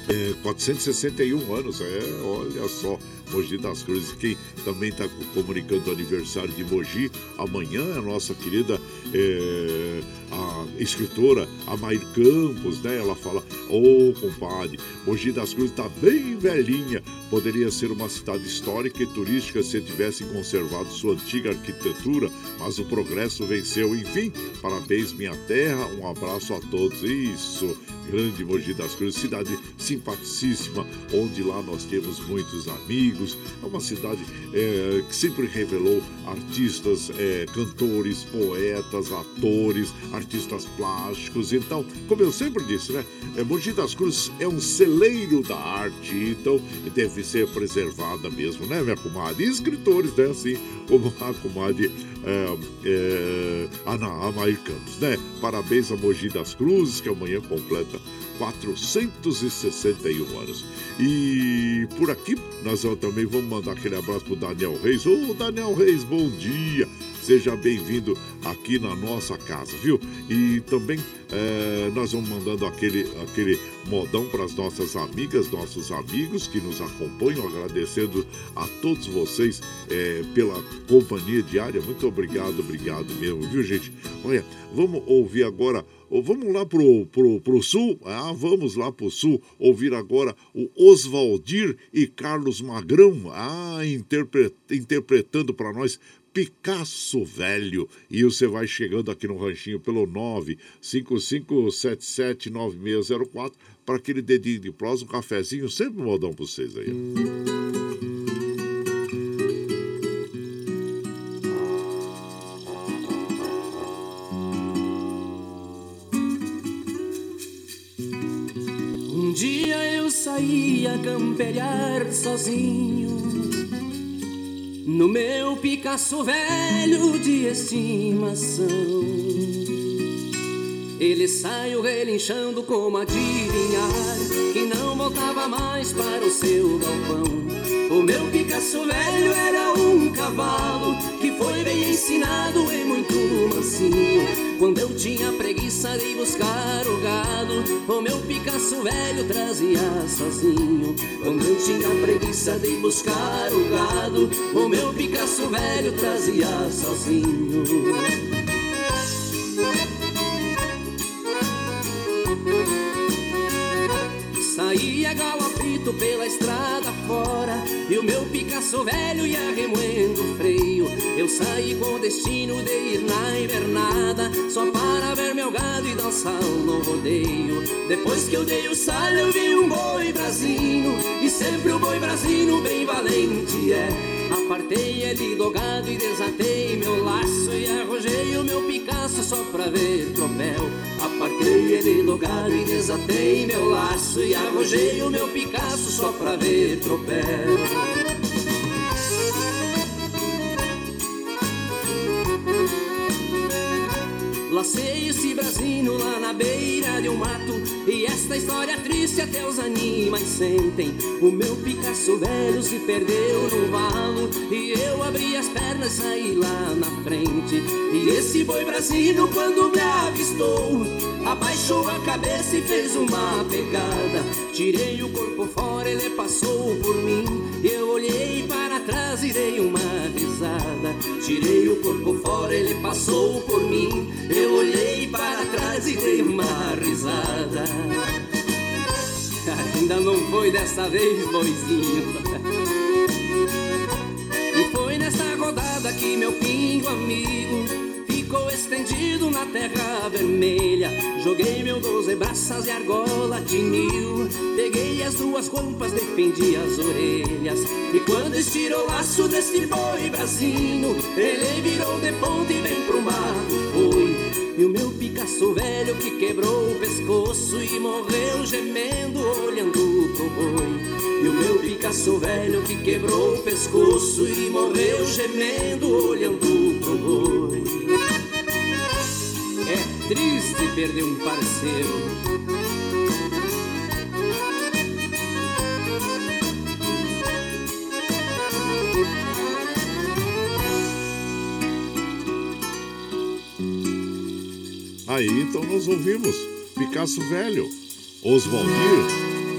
é, 461 anos, é, olha só, Mogi das Cruzes. Quem também está comunicando o aniversário de Mogi, amanhã a nossa querida é, a escritora Amair Campos, né? Ela fala: Ô oh, compadre, Mogi das Cruzes está bem velhinha. Poderia ser uma cidade histórica e turística se tivesse conservado sua antiga arquitetura, mas o progresso venceu. Enfim, parabéns, minha terra. Um abraço a todos. Isso grande Mogi das Cruzes, cidade simpaticíssima, onde lá nós temos muitos amigos amigos. É uma cidade é, que sempre revelou artistas, é, cantores, poetas, atores, artistas plásticos. Então, como eu sempre disse, né? É, Mogi das Cruzes é um celeiro da arte, então deve ser preservada mesmo, né, minha comadre? E escritores, né? Assim como a comadre é, é, Ana Amair Campos, né? Parabéns a Mogi das Cruzes, que amanhã completa 461 anos. E por aqui nós também vamos mandar aquele abraço pro Daniel Reis. Ô Daniel Reis, bom dia! Seja bem-vindo aqui na nossa casa, viu? E também é, nós vamos mandando aquele, aquele modão para as nossas amigas, nossos amigos que nos acompanham, agradecendo a todos vocês é, pela companhia diária. Muito obrigado, obrigado mesmo, viu, gente? Olha, vamos ouvir agora Vamos lá pro, pro, pro sul? Ah, vamos lá pro sul ouvir agora o Oswaldir e Carlos Magrão, ah, interpre, interpretando para nós Picasso Velho. E você vai chegando aqui no ranchinho pelo 955779604 para aquele dedinho de prosa, um cafezinho, sempre modão para vocês aí. Dia eu saí a camperiar sozinho no meu Picasso velho de estimação. Ele saiu relinchando como adivinhar que não voltava mais para o seu galpão. O meu Picasso velho era um cavalo que foi bem ensinado e muito mansinho. Quando eu tinha preguiça de buscar o gado, o meu Picasso velho trazia sozinho. Quando eu tinha preguiça de buscar o gado, o meu Picasso velho trazia sozinho. Saía galopito pela estrada fora E o meu Picasso velho ia remoendo o freio. Eu saí com o destino de ir na invernada Só para ver meu gado e dançar no rodeio. Depois que eu dei o salho eu vi um boi brasino E sempre o boi brasino bem valente é Apartei ele do gado e desatei meu laço E arrojei o meu Picasso só pra ver tropel. Apartei ele do gado e desatei meu laço E arrojei o meu Picasso só pra ver tropel Lacei esse brasino lá na beira de um mato. E esta história triste até os animais sentem. O meu Picasso velho se perdeu no valo. E eu abri as pernas e saí lá na frente. E esse boi brasino quando me avistou Abaixou a cabeça e fez uma pegada. Tirei o corpo fora, ele passou por mim. Eu olhei para trás e dei uma risada. Tirei o corpo fora, ele passou por mim. Eu olhei para trás e dei uma risada. Ainda não foi dessa vez, boizinho. E foi nessa rodada que meu pingo amigo ficou estendido na terra vermelha. Joguei meu doze braças e argola tinil. Peguei as duas roupas, defendi as orelhas. E quando estirou o laço desse boi brasinho, ele virou de ponta e vem pro mato foi. E o meu Picasso velho que quebrou o pescoço e morreu gemendo olhando pro boi. E o meu Picasso velho que quebrou o pescoço e morreu gemendo olhando pro boi. É triste perder um parceiro. Aí então nós ouvimos Picasso Velho, Oswaldir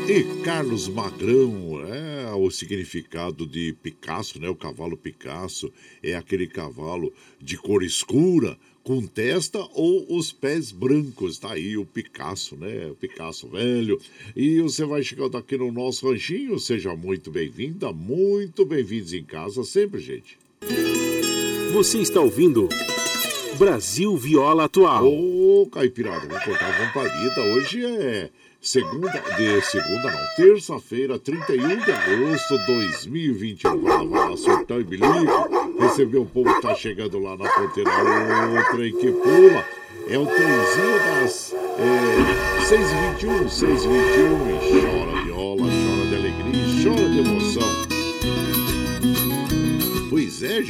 e Carlos Magrão. É o significado de Picasso, né? O cavalo Picasso é aquele cavalo de cor escura, com testa ou os pés brancos. Tá aí o Picasso, né? O Picasso velho. E você vai chegando aqui no nosso ranchinho. Seja muito bem-vinda, muito bem-vindos em casa sempre, gente. Você está ouvindo Brasil Viola Atual. Ô, Ô, Caipirada, vou cortar a companhia. Hoje é segunda, de segunda não, terça-feira, 31 de agosto de 2021. Vai lá, vai surtão e bilico. Receber o povo que tá chegando lá na fronteira. Outra que pula. É o trenzinho das é, 6h21, 6h21. Chora viola, chora de alegria, chora de emoção.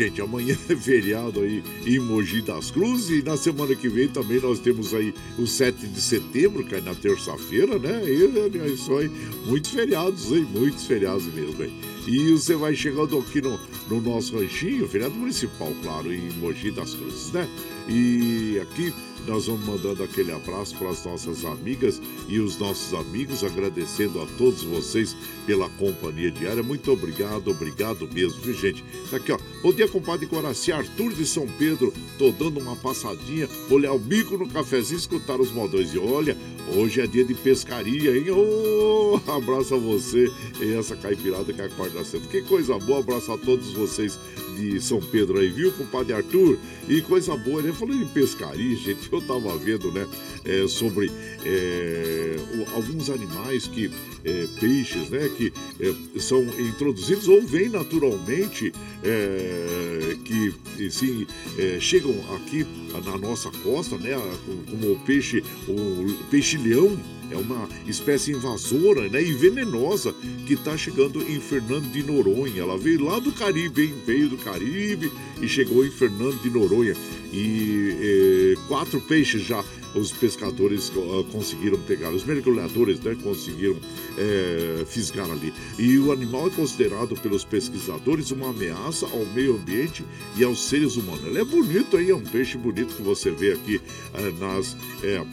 Gente, amanhã é feriado aí em Mogi das Cruzes e na semana que vem também nós temos aí o 7 de setembro, que é na terça-feira, né? E, é isso aí, muitos feriados, hein? Muitos feriados mesmo, hein? E você vai chegando aqui no, no nosso ranchinho, feriado municipal, claro, em Mogi das Cruzes, né? E aqui nós vamos mandando aquele abraço para as nossas amigas e os nossos amigos, agradecendo a todos vocês pela companhia diária. Muito obrigado, obrigado mesmo, viu, gente? Tá aqui, ó. Bom dia, compadre Coraci, Arthur de São Pedro. Tô dando uma passadinha, olhar o bico no cafezinho, escutar os modões. E olha, hoje é dia de pescaria, hein? Oh, abraço a você e essa caipirada que acorda cedo. Que coisa boa, abraço a todos vocês de São Pedro aí, viu, compadre Arthur? E coisa boa, né? Falando em pescaria, gente, eu tava vendo, né, é, sobre é, alguns animais que, é, peixes, né, que é, são introduzidos ou vêm naturalmente, é, que, sim, é, chegam aqui na nossa costa, né, como o peixe, o peixe-leão, é uma espécie invasora né, e venenosa que está chegando em Fernando de Noronha. Ela veio lá do Caribe, hein? Veio do Caribe e chegou em Fernando de Noronha. E eh, quatro peixes já os pescadores uh, conseguiram pegar, os mergulhadores né, conseguiram é, fisgar ali. E o animal é considerado pelos pesquisadores uma ameaça ao meio ambiente e aos seres humanos. Ele é bonito aí, é um peixe bonito que você vê aqui é, nas. É,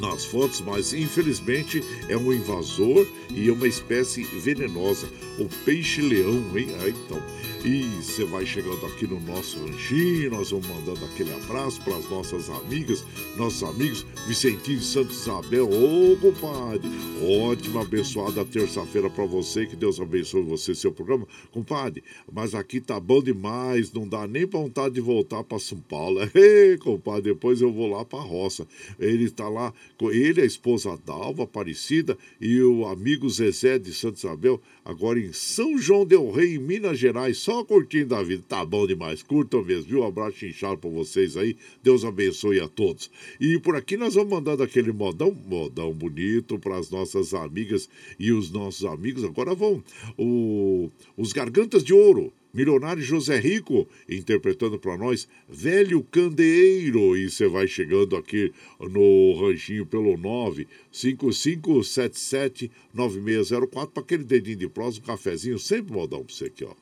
nas fotos, mas infelizmente é um invasor e é uma espécie venenosa, o peixe-leão, hein? Ah, então, e você vai chegando aqui no nosso ranchinho, nós vamos mandando aquele abraço para as nossas amigas, nossos amigos, Vicentinho e Santo Isabel. Ô, compadre, ótima, abençoada terça-feira para você, que Deus abençoe você, seu programa. Compadre, mas aqui tá bom demais, não dá nem vontade de voltar para São Paulo. Ei, compadre, depois eu vou lá para a roça. Ele está lá, ele, a esposa Dalva Aparecida e o amigo Zezé de Santo Isabel, agora em São João Del Rei, em Minas Gerais, só curtindo a vida. Tá bom demais, curtam mesmo, viu? Um abraço inchado para vocês aí, Deus abençoe a todos. E por aqui nós vamos mandando aquele modão, modão bonito para as nossas amigas e os nossos amigos. Agora vão o, os Gargantas de Ouro. Milionário José Rico, interpretando para nós Velho Candeeiro. E você vai chegando aqui no ranchinho pelo 955779604 para aquele dedinho de prosa, um cafezinho, sempre modão para você aqui, ó.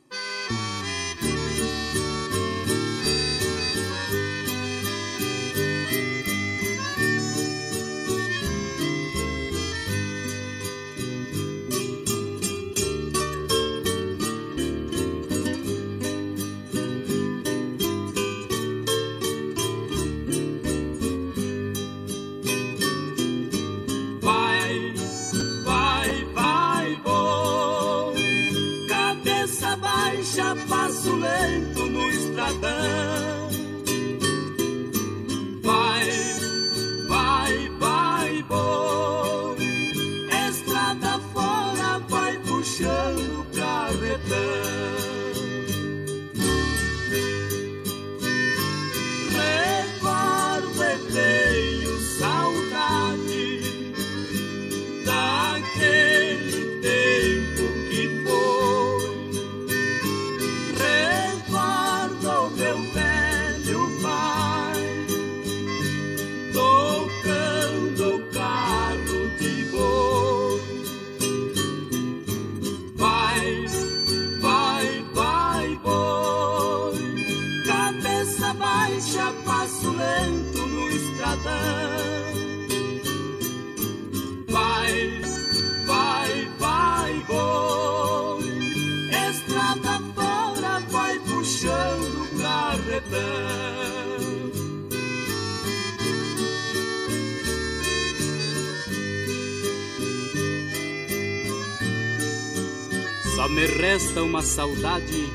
Uma saudade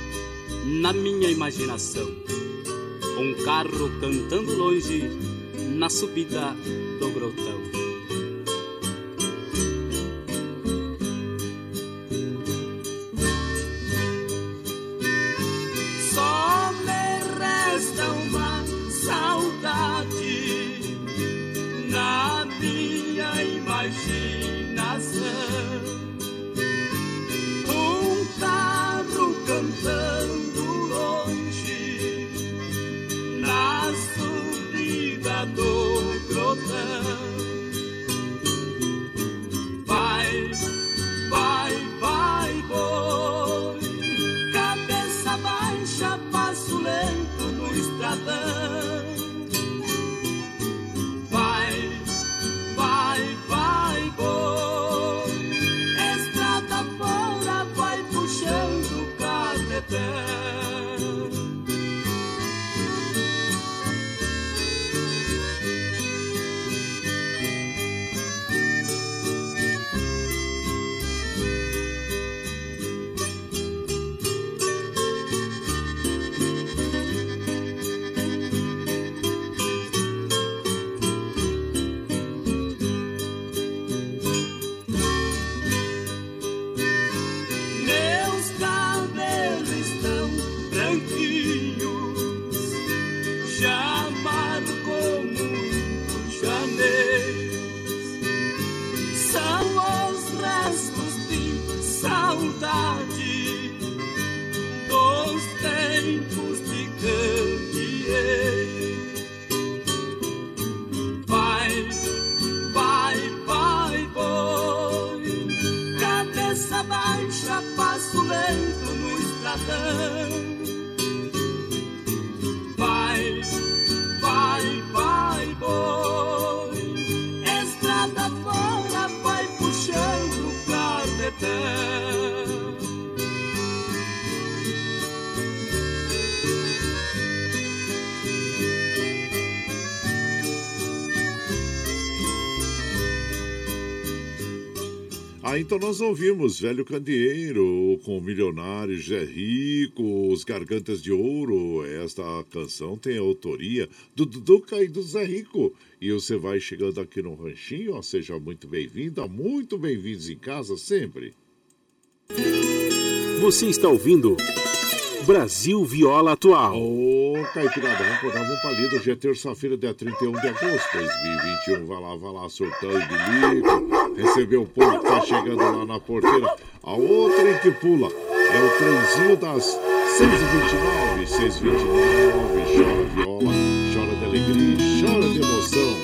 na minha imaginação. Um carro cantando longe na subida do grotão. Ah, então nós ouvimos Velho Candeeiro com o Milionário Zé Rico, Os Gargantas de Ouro. Esta canção tem a autoria do Duduca e do Zé Rico. E você vai chegando aqui no Ranchinho, ó, seja muito bem-vinda, muito bem-vindos em casa sempre. Você está ouvindo Brasil Viola Atual. Ô, Caipirada, vamos acordar um palido. Hoje é terça-feira, dia 31 de agosto de 2021. Vai lá, vai lá, surtão e bilico. Recebeu o povo que tá chegando lá na porteira. A outra que pula é o trenzinho das 6h29. 6h29. Chora viola, chora de alegria, chora de emoção.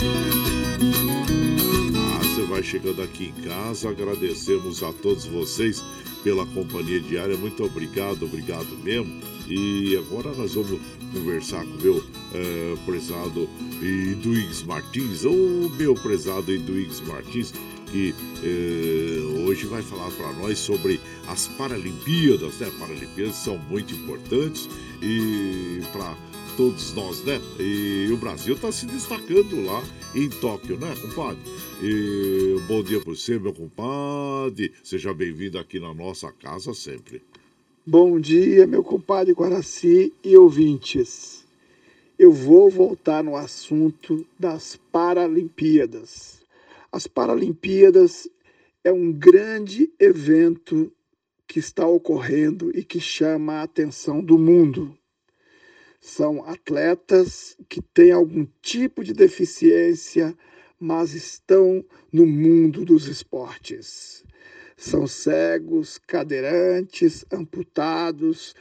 Ah, você vai chegando aqui em casa. Agradecemos a todos vocês pela companhia diária. Muito obrigado, obrigado mesmo. E agora nós vamos conversar com o meu eh, prezado Eduígues Martins, ou meu prezado Eduígues Martins, que eh, hoje vai falar para nós sobre as Paralimpíadas, né? Paralimpíadas são muito importantes e para todos nós, né? E o Brasil está se destacando lá em Tóquio, né, compadre? E bom dia para você, meu compadre. Seja bem-vindo aqui na nossa casa sempre. Bom dia, meu compadre Guaraci e ouvintes. Eu vou voltar no assunto das Paralimpíadas. As Paralimpíadas é um grande evento que está ocorrendo e que chama a atenção do mundo. São atletas que têm algum tipo de deficiência, mas estão no mundo dos esportes. São cegos, cadeirantes, amputados,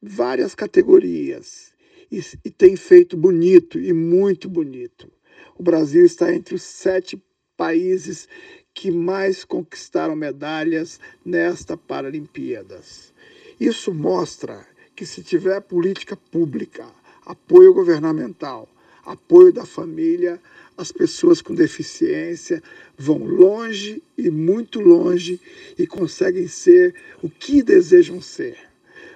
várias categorias. E, e tem feito bonito e muito bonito. O Brasil está entre os sete países que mais conquistaram medalhas nesta Paralimpíadas. Isso mostra que se tiver política pública, apoio governamental, apoio da família, as pessoas com deficiência vão longe e muito longe e conseguem ser o que desejam ser.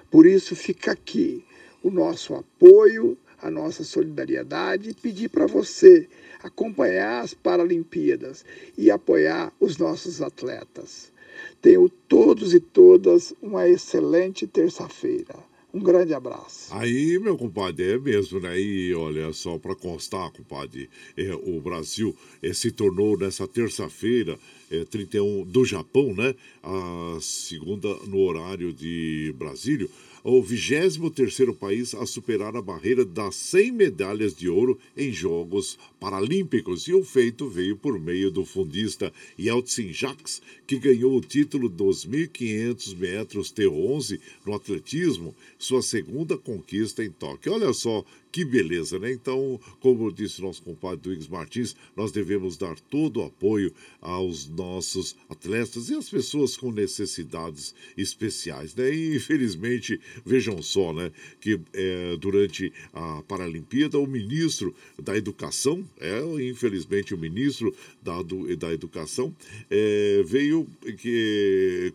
Por isso fica aqui o nosso apoio, a nossa solidariedade e pedir para você acompanhar as Paralimpíadas e apoiar os nossos atletas. Tenham todos e todas uma excelente terça-feira. Um grande abraço. Aí, meu compadre, é mesmo, né? E olha só, para constar, compadre, é, o Brasil é, se tornou nessa terça-feira, é, 31 do Japão, né? A segunda no horário de Brasília o 23º país a superar a barreira das 100 medalhas de ouro em Jogos Paralímpicos. E o feito veio por meio do fundista Yeltsin Jacques, que ganhou o título dos 1.500 metros T11 no atletismo, sua segunda conquista em Tóquio. Olha só que beleza, né? Então, como disse nosso compadre Duígues Martins, nós devemos dar todo o apoio aos nossos atletas e às pessoas com necessidades especiais, né? E, infelizmente, vejam só, né? Que é, durante a Paralimpíada, o ministro da Educação, é, infelizmente, o ministro da, do, da Educação, é, veio que,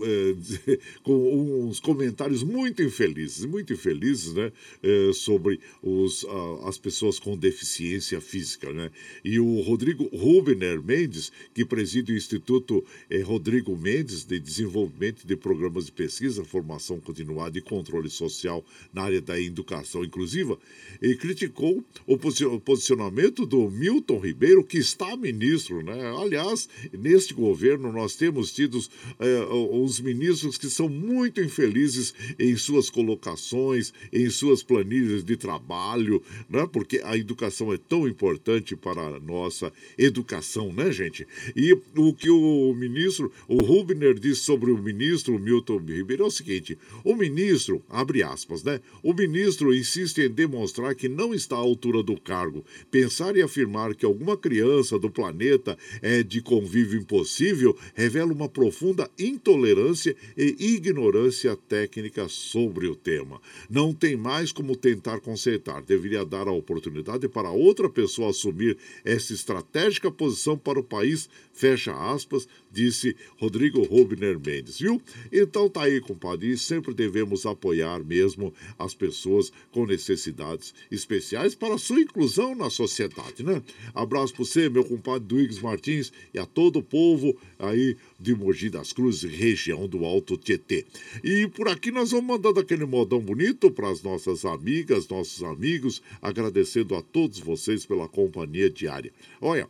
é, com uns comentários muito infelizes, muito infelizes, né, é, sobre os, as pessoas com deficiência física, né. E o Rodrigo Rubner Mendes, que preside o Instituto é, Rodrigo Mendes de Desenvolvimento de Programas de Pesquisa, Formação Continuada e Controle Social na área da educação inclusiva, e criticou o posicionamento do Milton Ribeiro, que está ministro, né. Aliás, neste governo nós temos tido é, os ministros que são muito infelizes em suas colocações, em suas planilhas de trabalho, né? porque a educação é tão importante para a nossa educação, né, gente? E o que o ministro, o Rubner, disse sobre o ministro Milton Ribeiro é o seguinte: o ministro, abre aspas, né? O ministro insiste em demonstrar que não está à altura do cargo. Pensar e afirmar que alguma criança do planeta é de convívio impossível revela uma profunda intolerância intolerância e ignorância técnica sobre o tema. Não tem mais como tentar consertar. Deveria dar a oportunidade para outra pessoa assumir essa estratégica posição para o país, fecha aspas, disse Rodrigo Rubner Mendes, viu? Então tá aí, compadre, e sempre devemos apoiar mesmo as pessoas com necessidades especiais para sua inclusão na sociedade, né? Abraço para você, meu compadre Duígues Martins e a todo o povo aí de Mogi das Cruzes, região do Alto Tietê. E por aqui nós vamos mandando aquele modão bonito para as nossas amigas, nossos amigos, agradecendo a todos vocês pela companhia diária. Olha,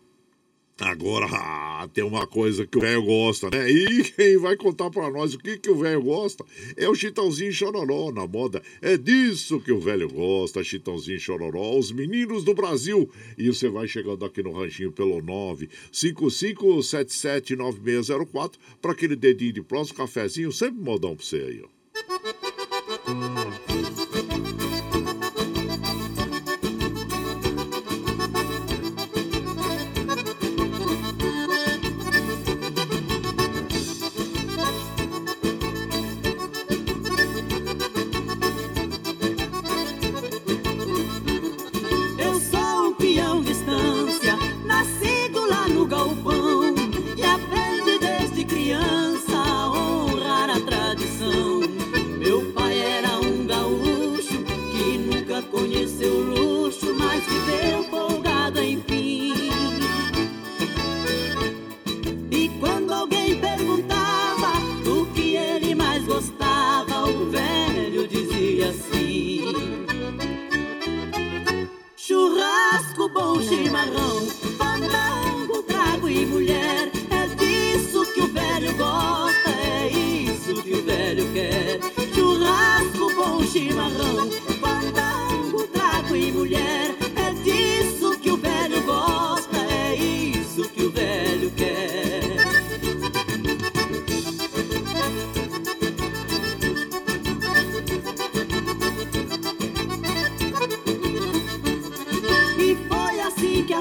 Agora, ah, tem uma coisa que o velho gosta, né? E quem vai contar para nós o que, que o velho gosta é o Chitãozinho Chororó na moda. É disso que o velho gosta, Chitãozinho Chororó, os meninos do Brasil. E você vai chegando aqui no ranchinho pelo 955779604 para aquele dedinho de próximo, cafezinho, sempre modão para você aí, ó.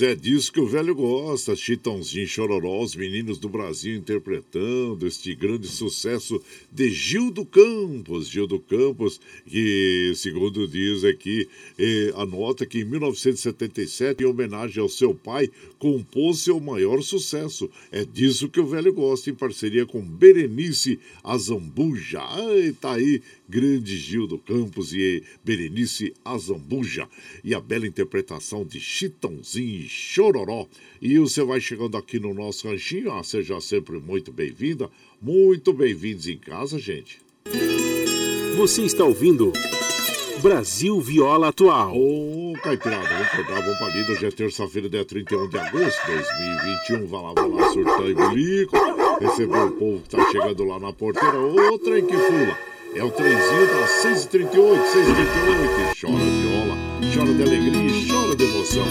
é disso que o velho gosta. Chitãozinho Chororó, os meninos do Brasil interpretando este grande sucesso de Gildo Campos. Gildo Campos, que segundo diz aqui, eh, anota que em 1977, em homenagem ao seu pai, compôs seu maior sucesso. É disso que o velho gosta, em parceria com Berenice Azambuja. Ai, tá aí, grande Gildo Campos e Berenice Azambuja. E a bela interpretação de Chitãozinho e Chororó. E você vai chegando aqui no nosso ranchinho, ah, seja sempre muito bem-vinda, muito bem-vindos em casa, gente. Você está ouvindo Brasil Viola Atual. Ô, Caipirada, vamos acordar, vamos pra lida. Hoje é terça-feira, dia 31 de agosto de 2021. Vai lá, vai lá, surtão e bilico. Recebeu o povo que tá chegando lá na porteira. Ô, trem que fula. É o trenzinho das 6h38, 6h38. Chora viola, chora de alegria e chora de emoção.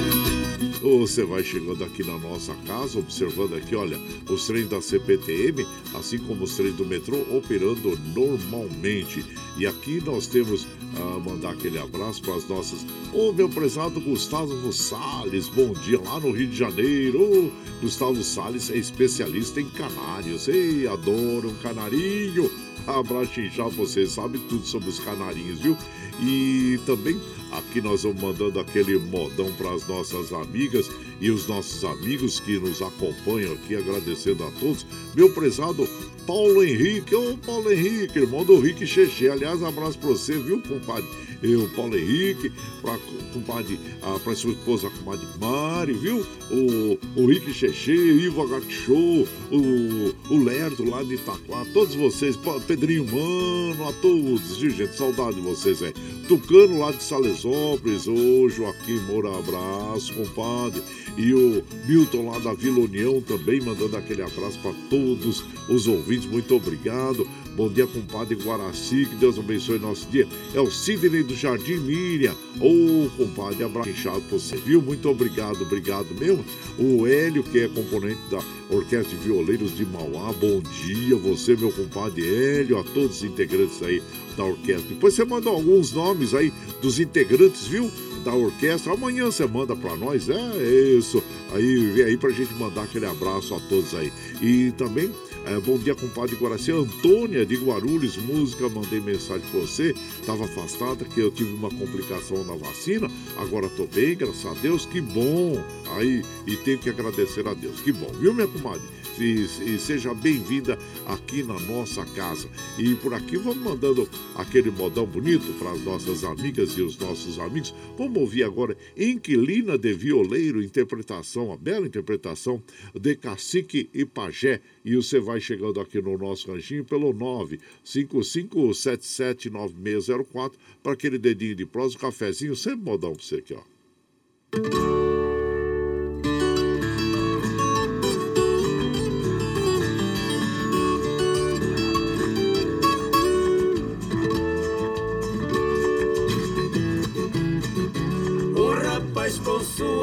Você vai chegando aqui na nossa casa, observando aqui, olha, os trens da CPTM, assim como os trens do metrô, operando normalmente. E aqui nós temos a mandar aquele abraço para as nossas. Ô, meu prezado Gustavo Salles, bom dia lá no Rio de Janeiro. Gustavo Salles é especialista em canários. Ei, adoro um canarinho. Abraço já, você sabe tudo sobre os canarinhos, viu? E também aqui nós vamos mandando aquele modão para as nossas amigas e os nossos amigos que nos acompanham aqui, agradecendo a todos. Meu prezado Paulo Henrique, ô Paulo Henrique, irmão do Rick Cheche. Aliás, abraço para você, viu, compadre? Eu, Paulo Henrique, para compadre, ah, para sua esposa, a comadre Mari, viu? O, o Rick Cheche, Ivo Agachou, o, o Lerdo lá de Itaquá, todos vocês, Pedrinho Mano, a todos, viu, gente? Saudade de vocês, é. Tucano lá de Salesópolis, ô Joaquim Moura, abraço, compadre. E o Milton lá da Vila União também mandando aquele abraço para todos os ouvintes, muito obrigado. Bom dia, compadre Guaraci, que Deus abençoe nosso dia. É o Sidney do Jardim Miriam. Ô, oh, compadre, abraço você, viu? Muito obrigado, obrigado mesmo. O Hélio, que é componente da Orquestra de Violeiros de Mauá, bom dia. Você, meu compadre Hélio, a todos os integrantes aí da orquestra. Depois você manda alguns nomes aí dos integrantes, viu? da orquestra. Amanhã você manda para nós, é isso. Aí vem aí pra gente mandar aquele abraço a todos aí. E também, é, bom dia, compadre Guaraci. Antônia de Guarulhos, música, mandei mensagem pra você. Tava afastada, que eu tive uma complicação na vacina. Agora tô bem, graças a Deus, que bom. Aí, e tenho que agradecer a Deus. Que bom, viu, minha comadre? e, e seja bem-vinda aqui na nossa casa. E por aqui vamos mandando aquele modão bonito para as nossas amigas e os nossos amigos. Vamos ouvir agora Inquilina de Violeiro, interpretação, a bela interpretação de Cacique e Pajé. E você vai chegando aqui no nosso ranchinho pelo 955779604 para aquele dedinho de prosa, um cafezinho, sempre modão para você aqui, ó.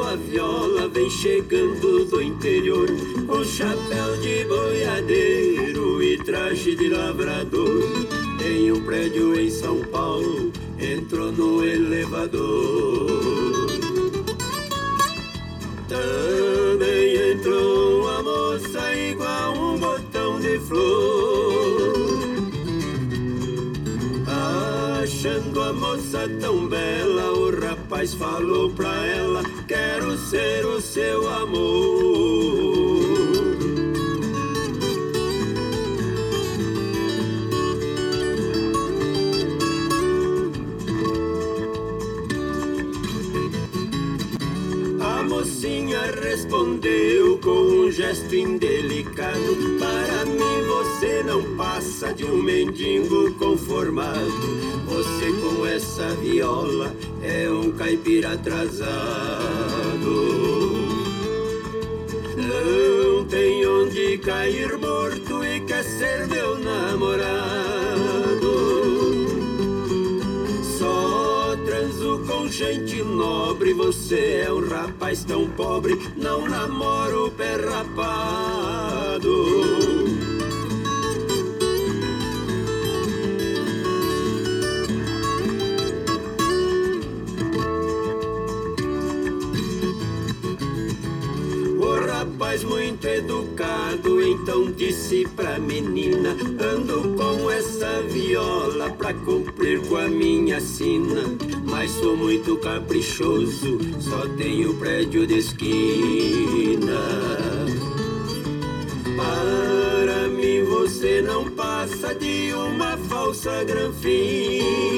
Sua viola vem chegando do interior Com chapéu de boiadeiro e traje de lavrador. Em um prédio em São Paulo entrou no elevador. Também entrou uma moça igual um botão de flor. Achando a moça tão bela, o rapaz falou pra ela: ser o seu amor. A mocinha respondeu com um gesto indelicado: Para mim você não passa de um mendigo conformado. Você com essa viola é um caipira atrasado. Não tem onde cair morto e quer ser meu namorado. Só transo com gente nobre, você é um rapaz tão pobre, não namoro pé rapado. Rapaz muito educado, então disse pra menina: Ando com essa viola pra cumprir com a minha sina. Mas sou muito caprichoso, só tenho prédio de esquina. Para mim você não passa de uma falsa granfina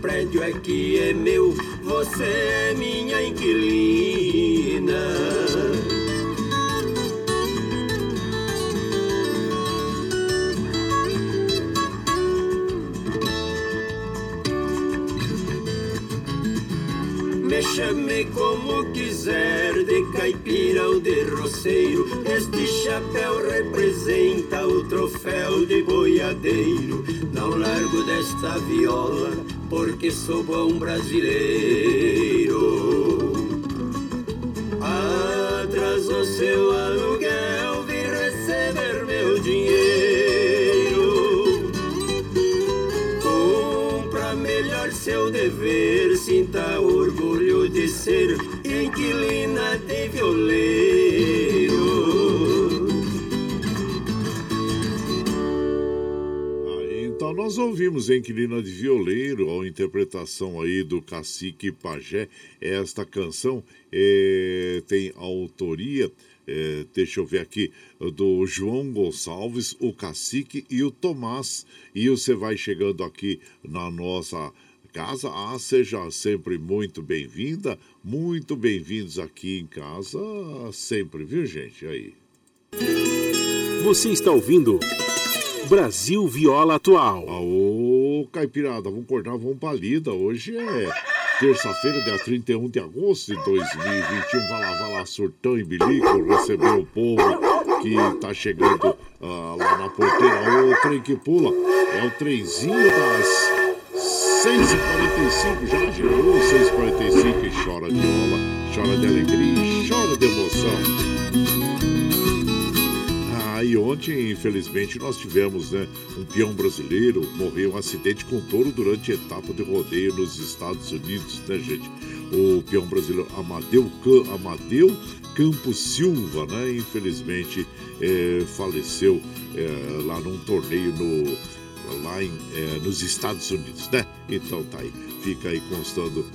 prédio aqui é meu, você é minha inquilina. Me chame como quiser, de caipira ou de roceiro. Este chapéu representa o troféu de boiadeiro. Não largo desta viola, porque sou bom brasileiro. Atrasou seu aluguel, vim receber meu dinheiro. Cumpra melhor seu dever, sinta orgulho de ser inquilina de violeiro. Nós ouvimos Inquilina de Violeiro, a interpretação aí do Cacique Pajé. Esta canção é, tem autoria, é, deixa eu ver aqui, do João Gonçalves, o Cacique e o Tomás. E você vai chegando aqui na nossa casa. Ah, seja sempre muito bem-vinda, muito bem-vindos aqui em casa, sempre, viu, gente? Aí. Você está ouvindo. Brasil Viola Atual. Ô, Caipirada, vamos cortar, vamos pra lida. Hoje é terça-feira, dia 31 de agosto de 2021. Vai lá, vai lá, surtão e bilico, receber o povo que tá chegando uh, lá na porteira. O trem que pula é o trenzinho das 6h45. Já chegou 6h45 e chora de viola, chora de alegria, chora de emoção. Ontem, infelizmente, nós tivemos né, um peão brasileiro morreu um acidente com touro durante a etapa de rodeio nos Estados Unidos, né, gente? O peão brasileiro Amadeu, Amadeu Campos Silva, né? Infelizmente, é, faleceu é, lá num torneio no, lá em, é, nos Estados Unidos, né? Então tá aí, fica aí constando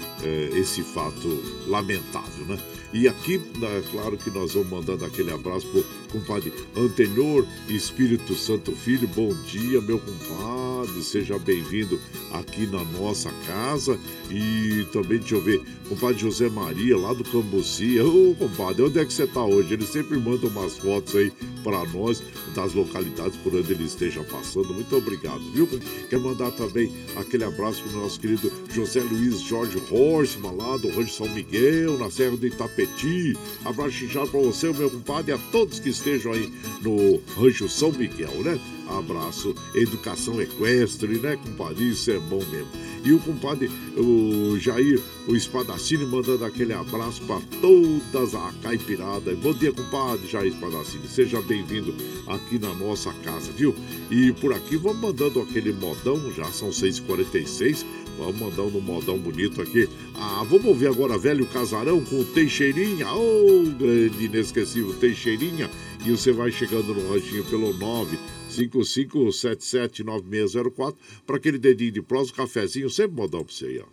esse fato lamentável, né? E aqui, é claro que nós vamos mandando aquele abraço pro compadre Antenor Espírito Santo Filho. Bom dia, meu compadre. Seja bem-vindo aqui na nossa casa. E também, deixa eu ver, compadre José Maria, lá do Cambuci. Ô, compadre, onde é que você tá hoje? Ele sempre manda umas fotos aí para nós das localidades por onde ele esteja passando. Muito obrigado, viu? Quer mandar também aquele abraço pro nosso querido José Luiz Jorge Horstman, lá do Rancho São Miguel, na Serra do Itapeti. Abraço para você, meu compadre, e a todos que estejam aí no Rancho São Miguel, né? Abraço, educação equestre, né, compadre? Isso é bom mesmo. E o compadre, o Jair, o Espadacini, mandando aquele abraço para todas a caipirada. Bom dia, compadre Jair Espadacini. Seja bem-vindo aqui na nossa casa, viu? E por aqui vamos mandando aquele modão, já são 6h46. Vamos mandando um modão bonito aqui. Ah, vamos ouvir agora Velho Casarão com Teixeirinha. Oh, grande inesquecível Teixeirinha. E você vai chegando no ranchinho pelo 9 55779604 para aquele dedinho de prosa, cafezinho, sempre modão para você aí, ó.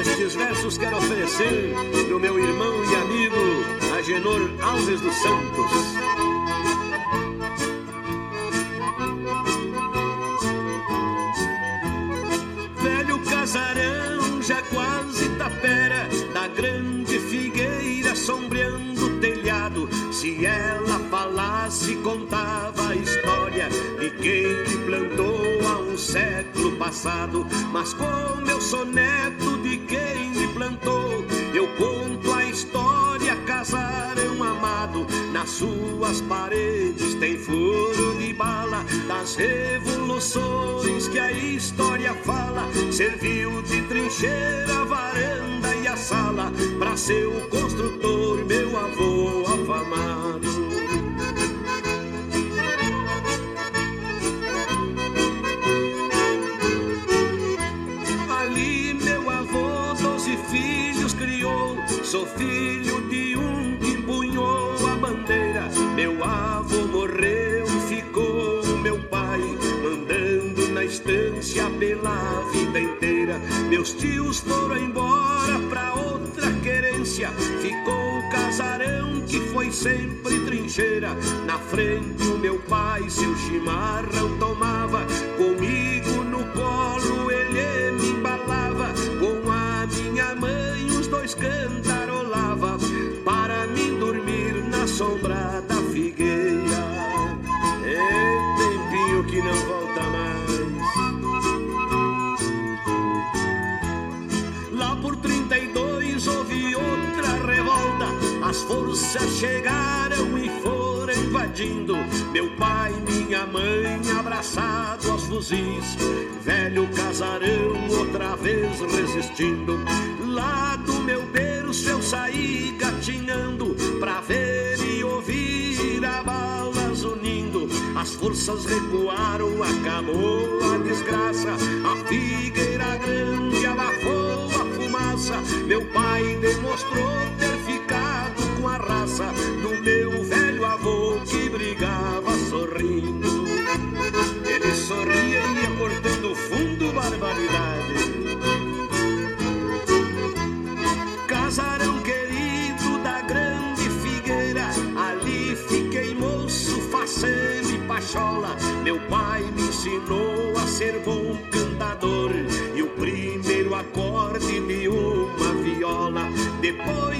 Estes versos quero oferecer pro meu irmão e amigo Agenor Alves dos Santos. Da grande figueira sombreando o telhado. Se ela falasse, contava a história de quem que plantou há um século passado. Mas como eu sou neto suas paredes tem furo de bala das revoluções que a história fala. Serviu de trincheira, varanda e a sala para ser o construtor, meu avô afamado. Foram embora pra outra querência, ficou o casarão que foi sempre trincheira. Na frente o meu pai seu chimarrão tomava, comigo no colo as forças chegaram e foram invadindo. Meu pai, minha mãe, abraçado aos fuzis, velho casarão outra vez resistindo. Lá do meu berço eu saí gatinhando pra ver e ouvir a balas unindo. As forças recuaram, acabou a desgraça. A figueira grande abafou a fumaça. Meu pai demonstrou ter ficado com a raça do meu velho avô que brigava sorrindo. Ele sorria e ia cortando fundo barbaridade. Casarão querido da grande figueira, ali fiquei moço, faceiro e pachola. Meu pai me ensinou a ser bom cantador e o primeiro acorde de uma viola. Depois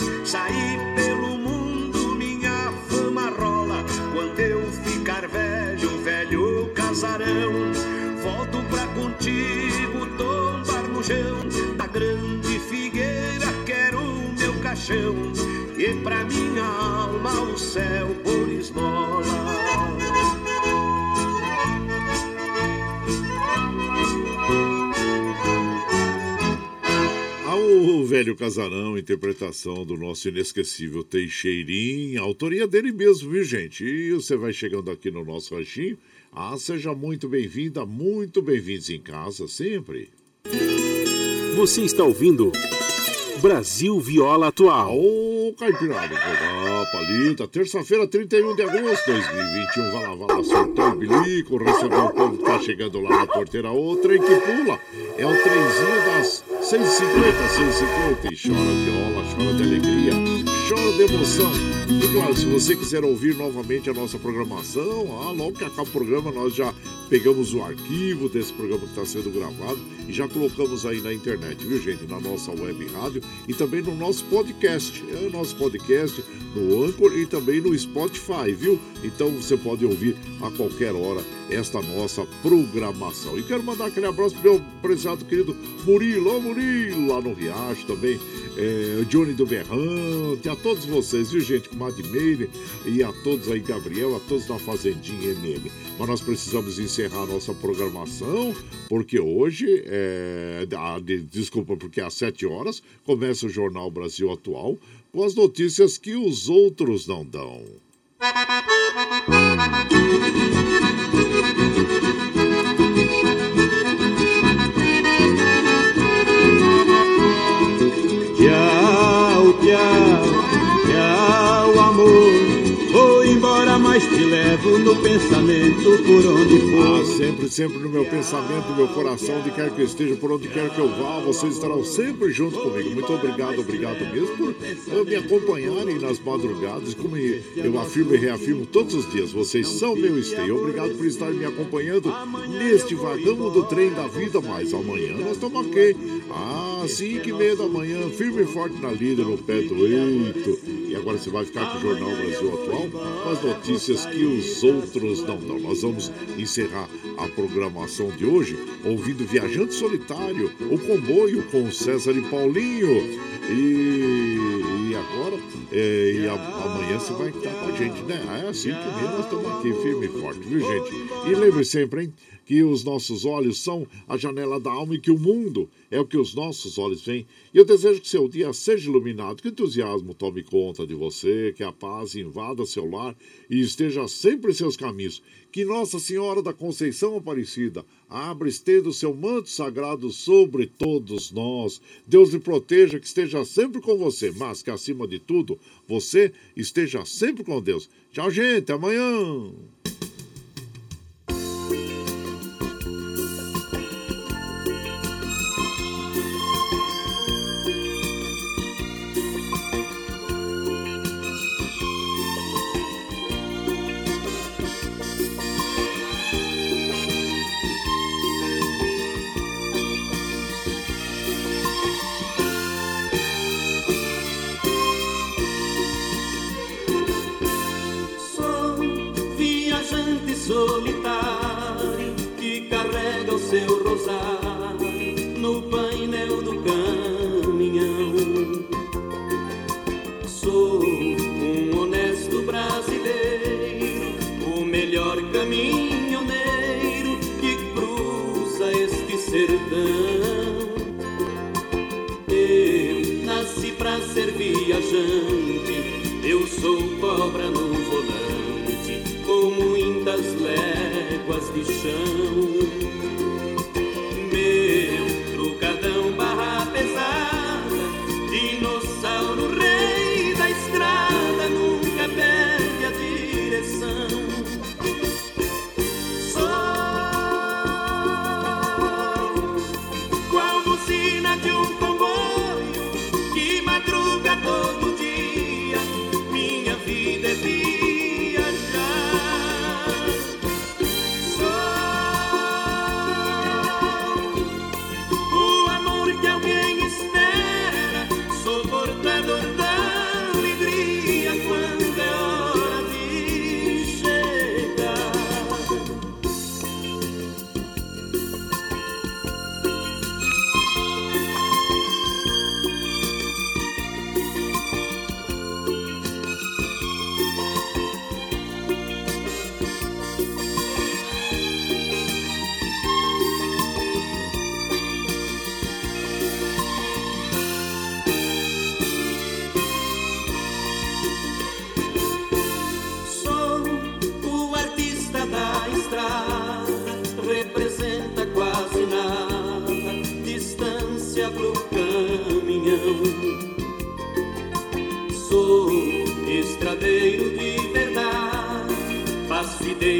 pais. Saí pelo mundo, minha fama rola. Quando eu ficar velho, velho casarão, volto pra contigo tombar no chão da grande figueira. Quero o meu caixão e pra minha alma o céu por esmola. Ao velho casarão, interpretação do nosso inesquecível Teixeirinho, autoria dele mesmo, viu gente? E você vai chegando aqui no nosso ranchinho. Ah, seja muito bem-vinda, muito bem-vindos em casa, sempre. Você está ouvindo Brasil Viola Atual. Ô, Caipirada, vou dar palita. Terça-feira, 31 de agosto de 2021. Vai lá, vai lá, soltar o bilico, receber o povo que tá chegando lá na porteira. O trem que pula é o trenzinho das 6h50, 6h50. E chora viola, chora de alegria, chora de emoção. E claro, se você quiser ouvir novamente a nossa programação, ah, logo que acaba o programa, nós já pegamos o arquivo desse programa que está sendo gravado e já colocamos aí na internet, viu, gente? Na nossa web rádio e também no nosso podcast. É o nosso podcast no Anchor e também no Spotify, viu? Então você pode ouvir a qualquer hora esta nossa programação. E quero mandar aquele abraço para meu prezado querido Murilo, ô Murilo, lá no Riacho também, é, Johnny do Berrante, a todos vocês, viu, gente? Comadre Meire e a todos aí, Gabriel, a todos da Fazendinha MM. Mas nós precisamos encerrar a nossa programação, porque hoje, é, de- desculpa, porque às 7 horas começa o Jornal Brasil Atual com as notícias que os outros não dão. Tchau, no pensamento por onde for. Ah, sempre, sempre no meu pensamento, no meu coração, onde quer que eu esteja, por onde quer que eu vá, vocês estarão sempre junto comigo. Muito obrigado, obrigado mesmo por me acompanharem nas madrugadas, como eu afirmo e reafirmo todos os dias. Vocês são meu esteio. Obrigado por estar me acompanhando neste vagão do trem da vida. Mas amanhã nós estamos aqui, às 5 e meia da manhã, firme e forte na lida, no pé do eito. E agora você vai ficar com o Jornal Brasil Atual, com as notícias que os outros não dão. Nós vamos encerrar a programação de hoje ouvindo Viajante Solitário, o comboio com César e Paulinho. E agora, é, e a- amanhã você vai estar com a gente, né? É assim que mesmo nós estamos aqui, firme e forte, viu, gente? E lembre sempre, hein? Que os nossos olhos são a janela da alma e que o mundo é o que os nossos olhos veem. E eu desejo que seu dia seja iluminado, que o entusiasmo tome conta de você, que a paz invada seu lar e esteja sempre em seus caminhos. Que Nossa Senhora da Conceição Aparecida, Abra, estenda o seu manto sagrado sobre todos nós. Deus lhe proteja, que esteja sempre com você, mas que acima de tudo, você esteja sempre com Deus. Tchau, gente. Amanhã.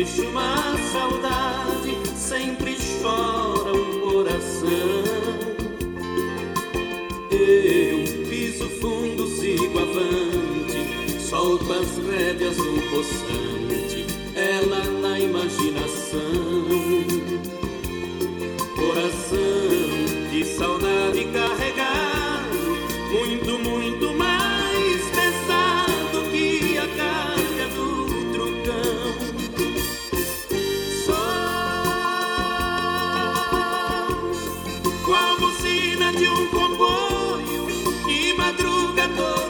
deixa uma saudade, sempre chora o coração. Eu piso fundo, sigo avante, solto as rédeas no poçante, ela na imaginação. Nunca tuve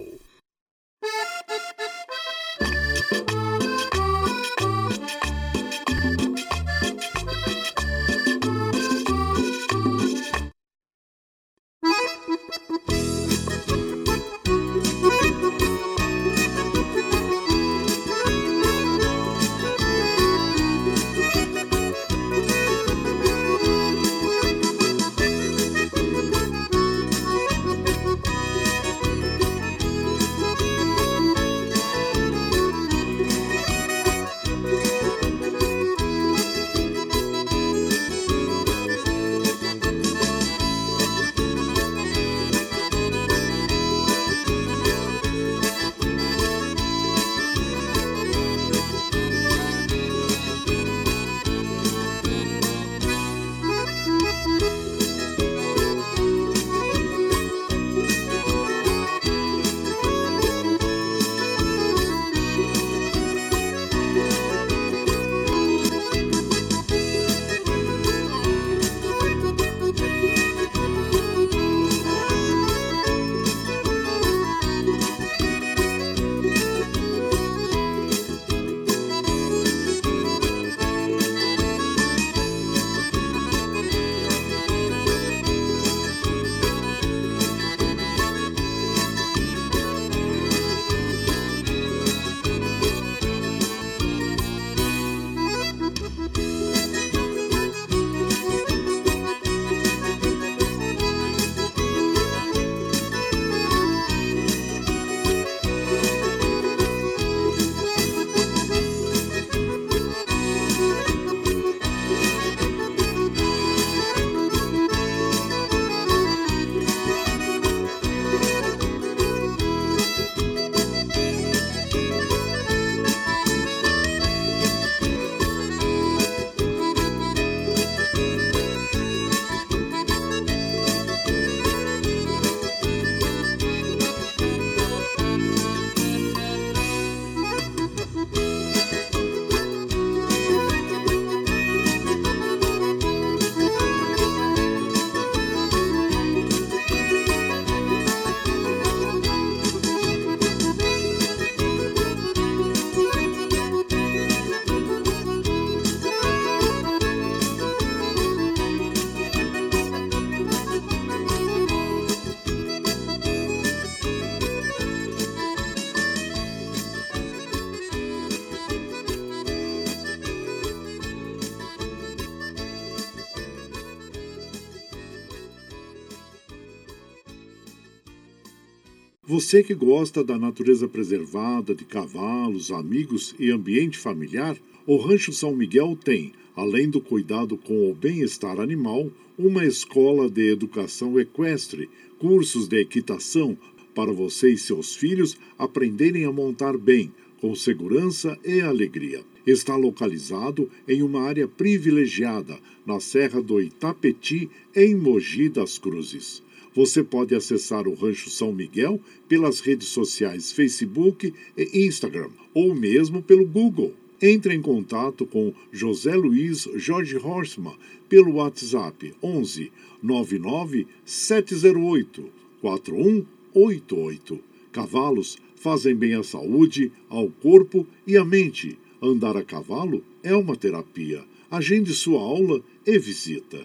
Você que gosta da natureza preservada, de cavalos, amigos e ambiente familiar, o Rancho São Miguel tem, além do cuidado com o bem-estar animal, uma escola de educação equestre, cursos de equitação para você e seus filhos aprenderem a montar bem, com segurança e alegria. Está localizado em uma área privilegiada, na Serra do Itapeti, em Mogi das Cruzes. Você pode acessar o Rancho São Miguel pelas redes sociais Facebook e Instagram, ou mesmo pelo Google. Entre em contato com José Luiz Jorge Horstmann pelo WhatsApp 11 99 708 4188. Cavalos fazem bem à saúde, ao corpo e à mente. Andar a cavalo é uma terapia. Agende sua aula e visita.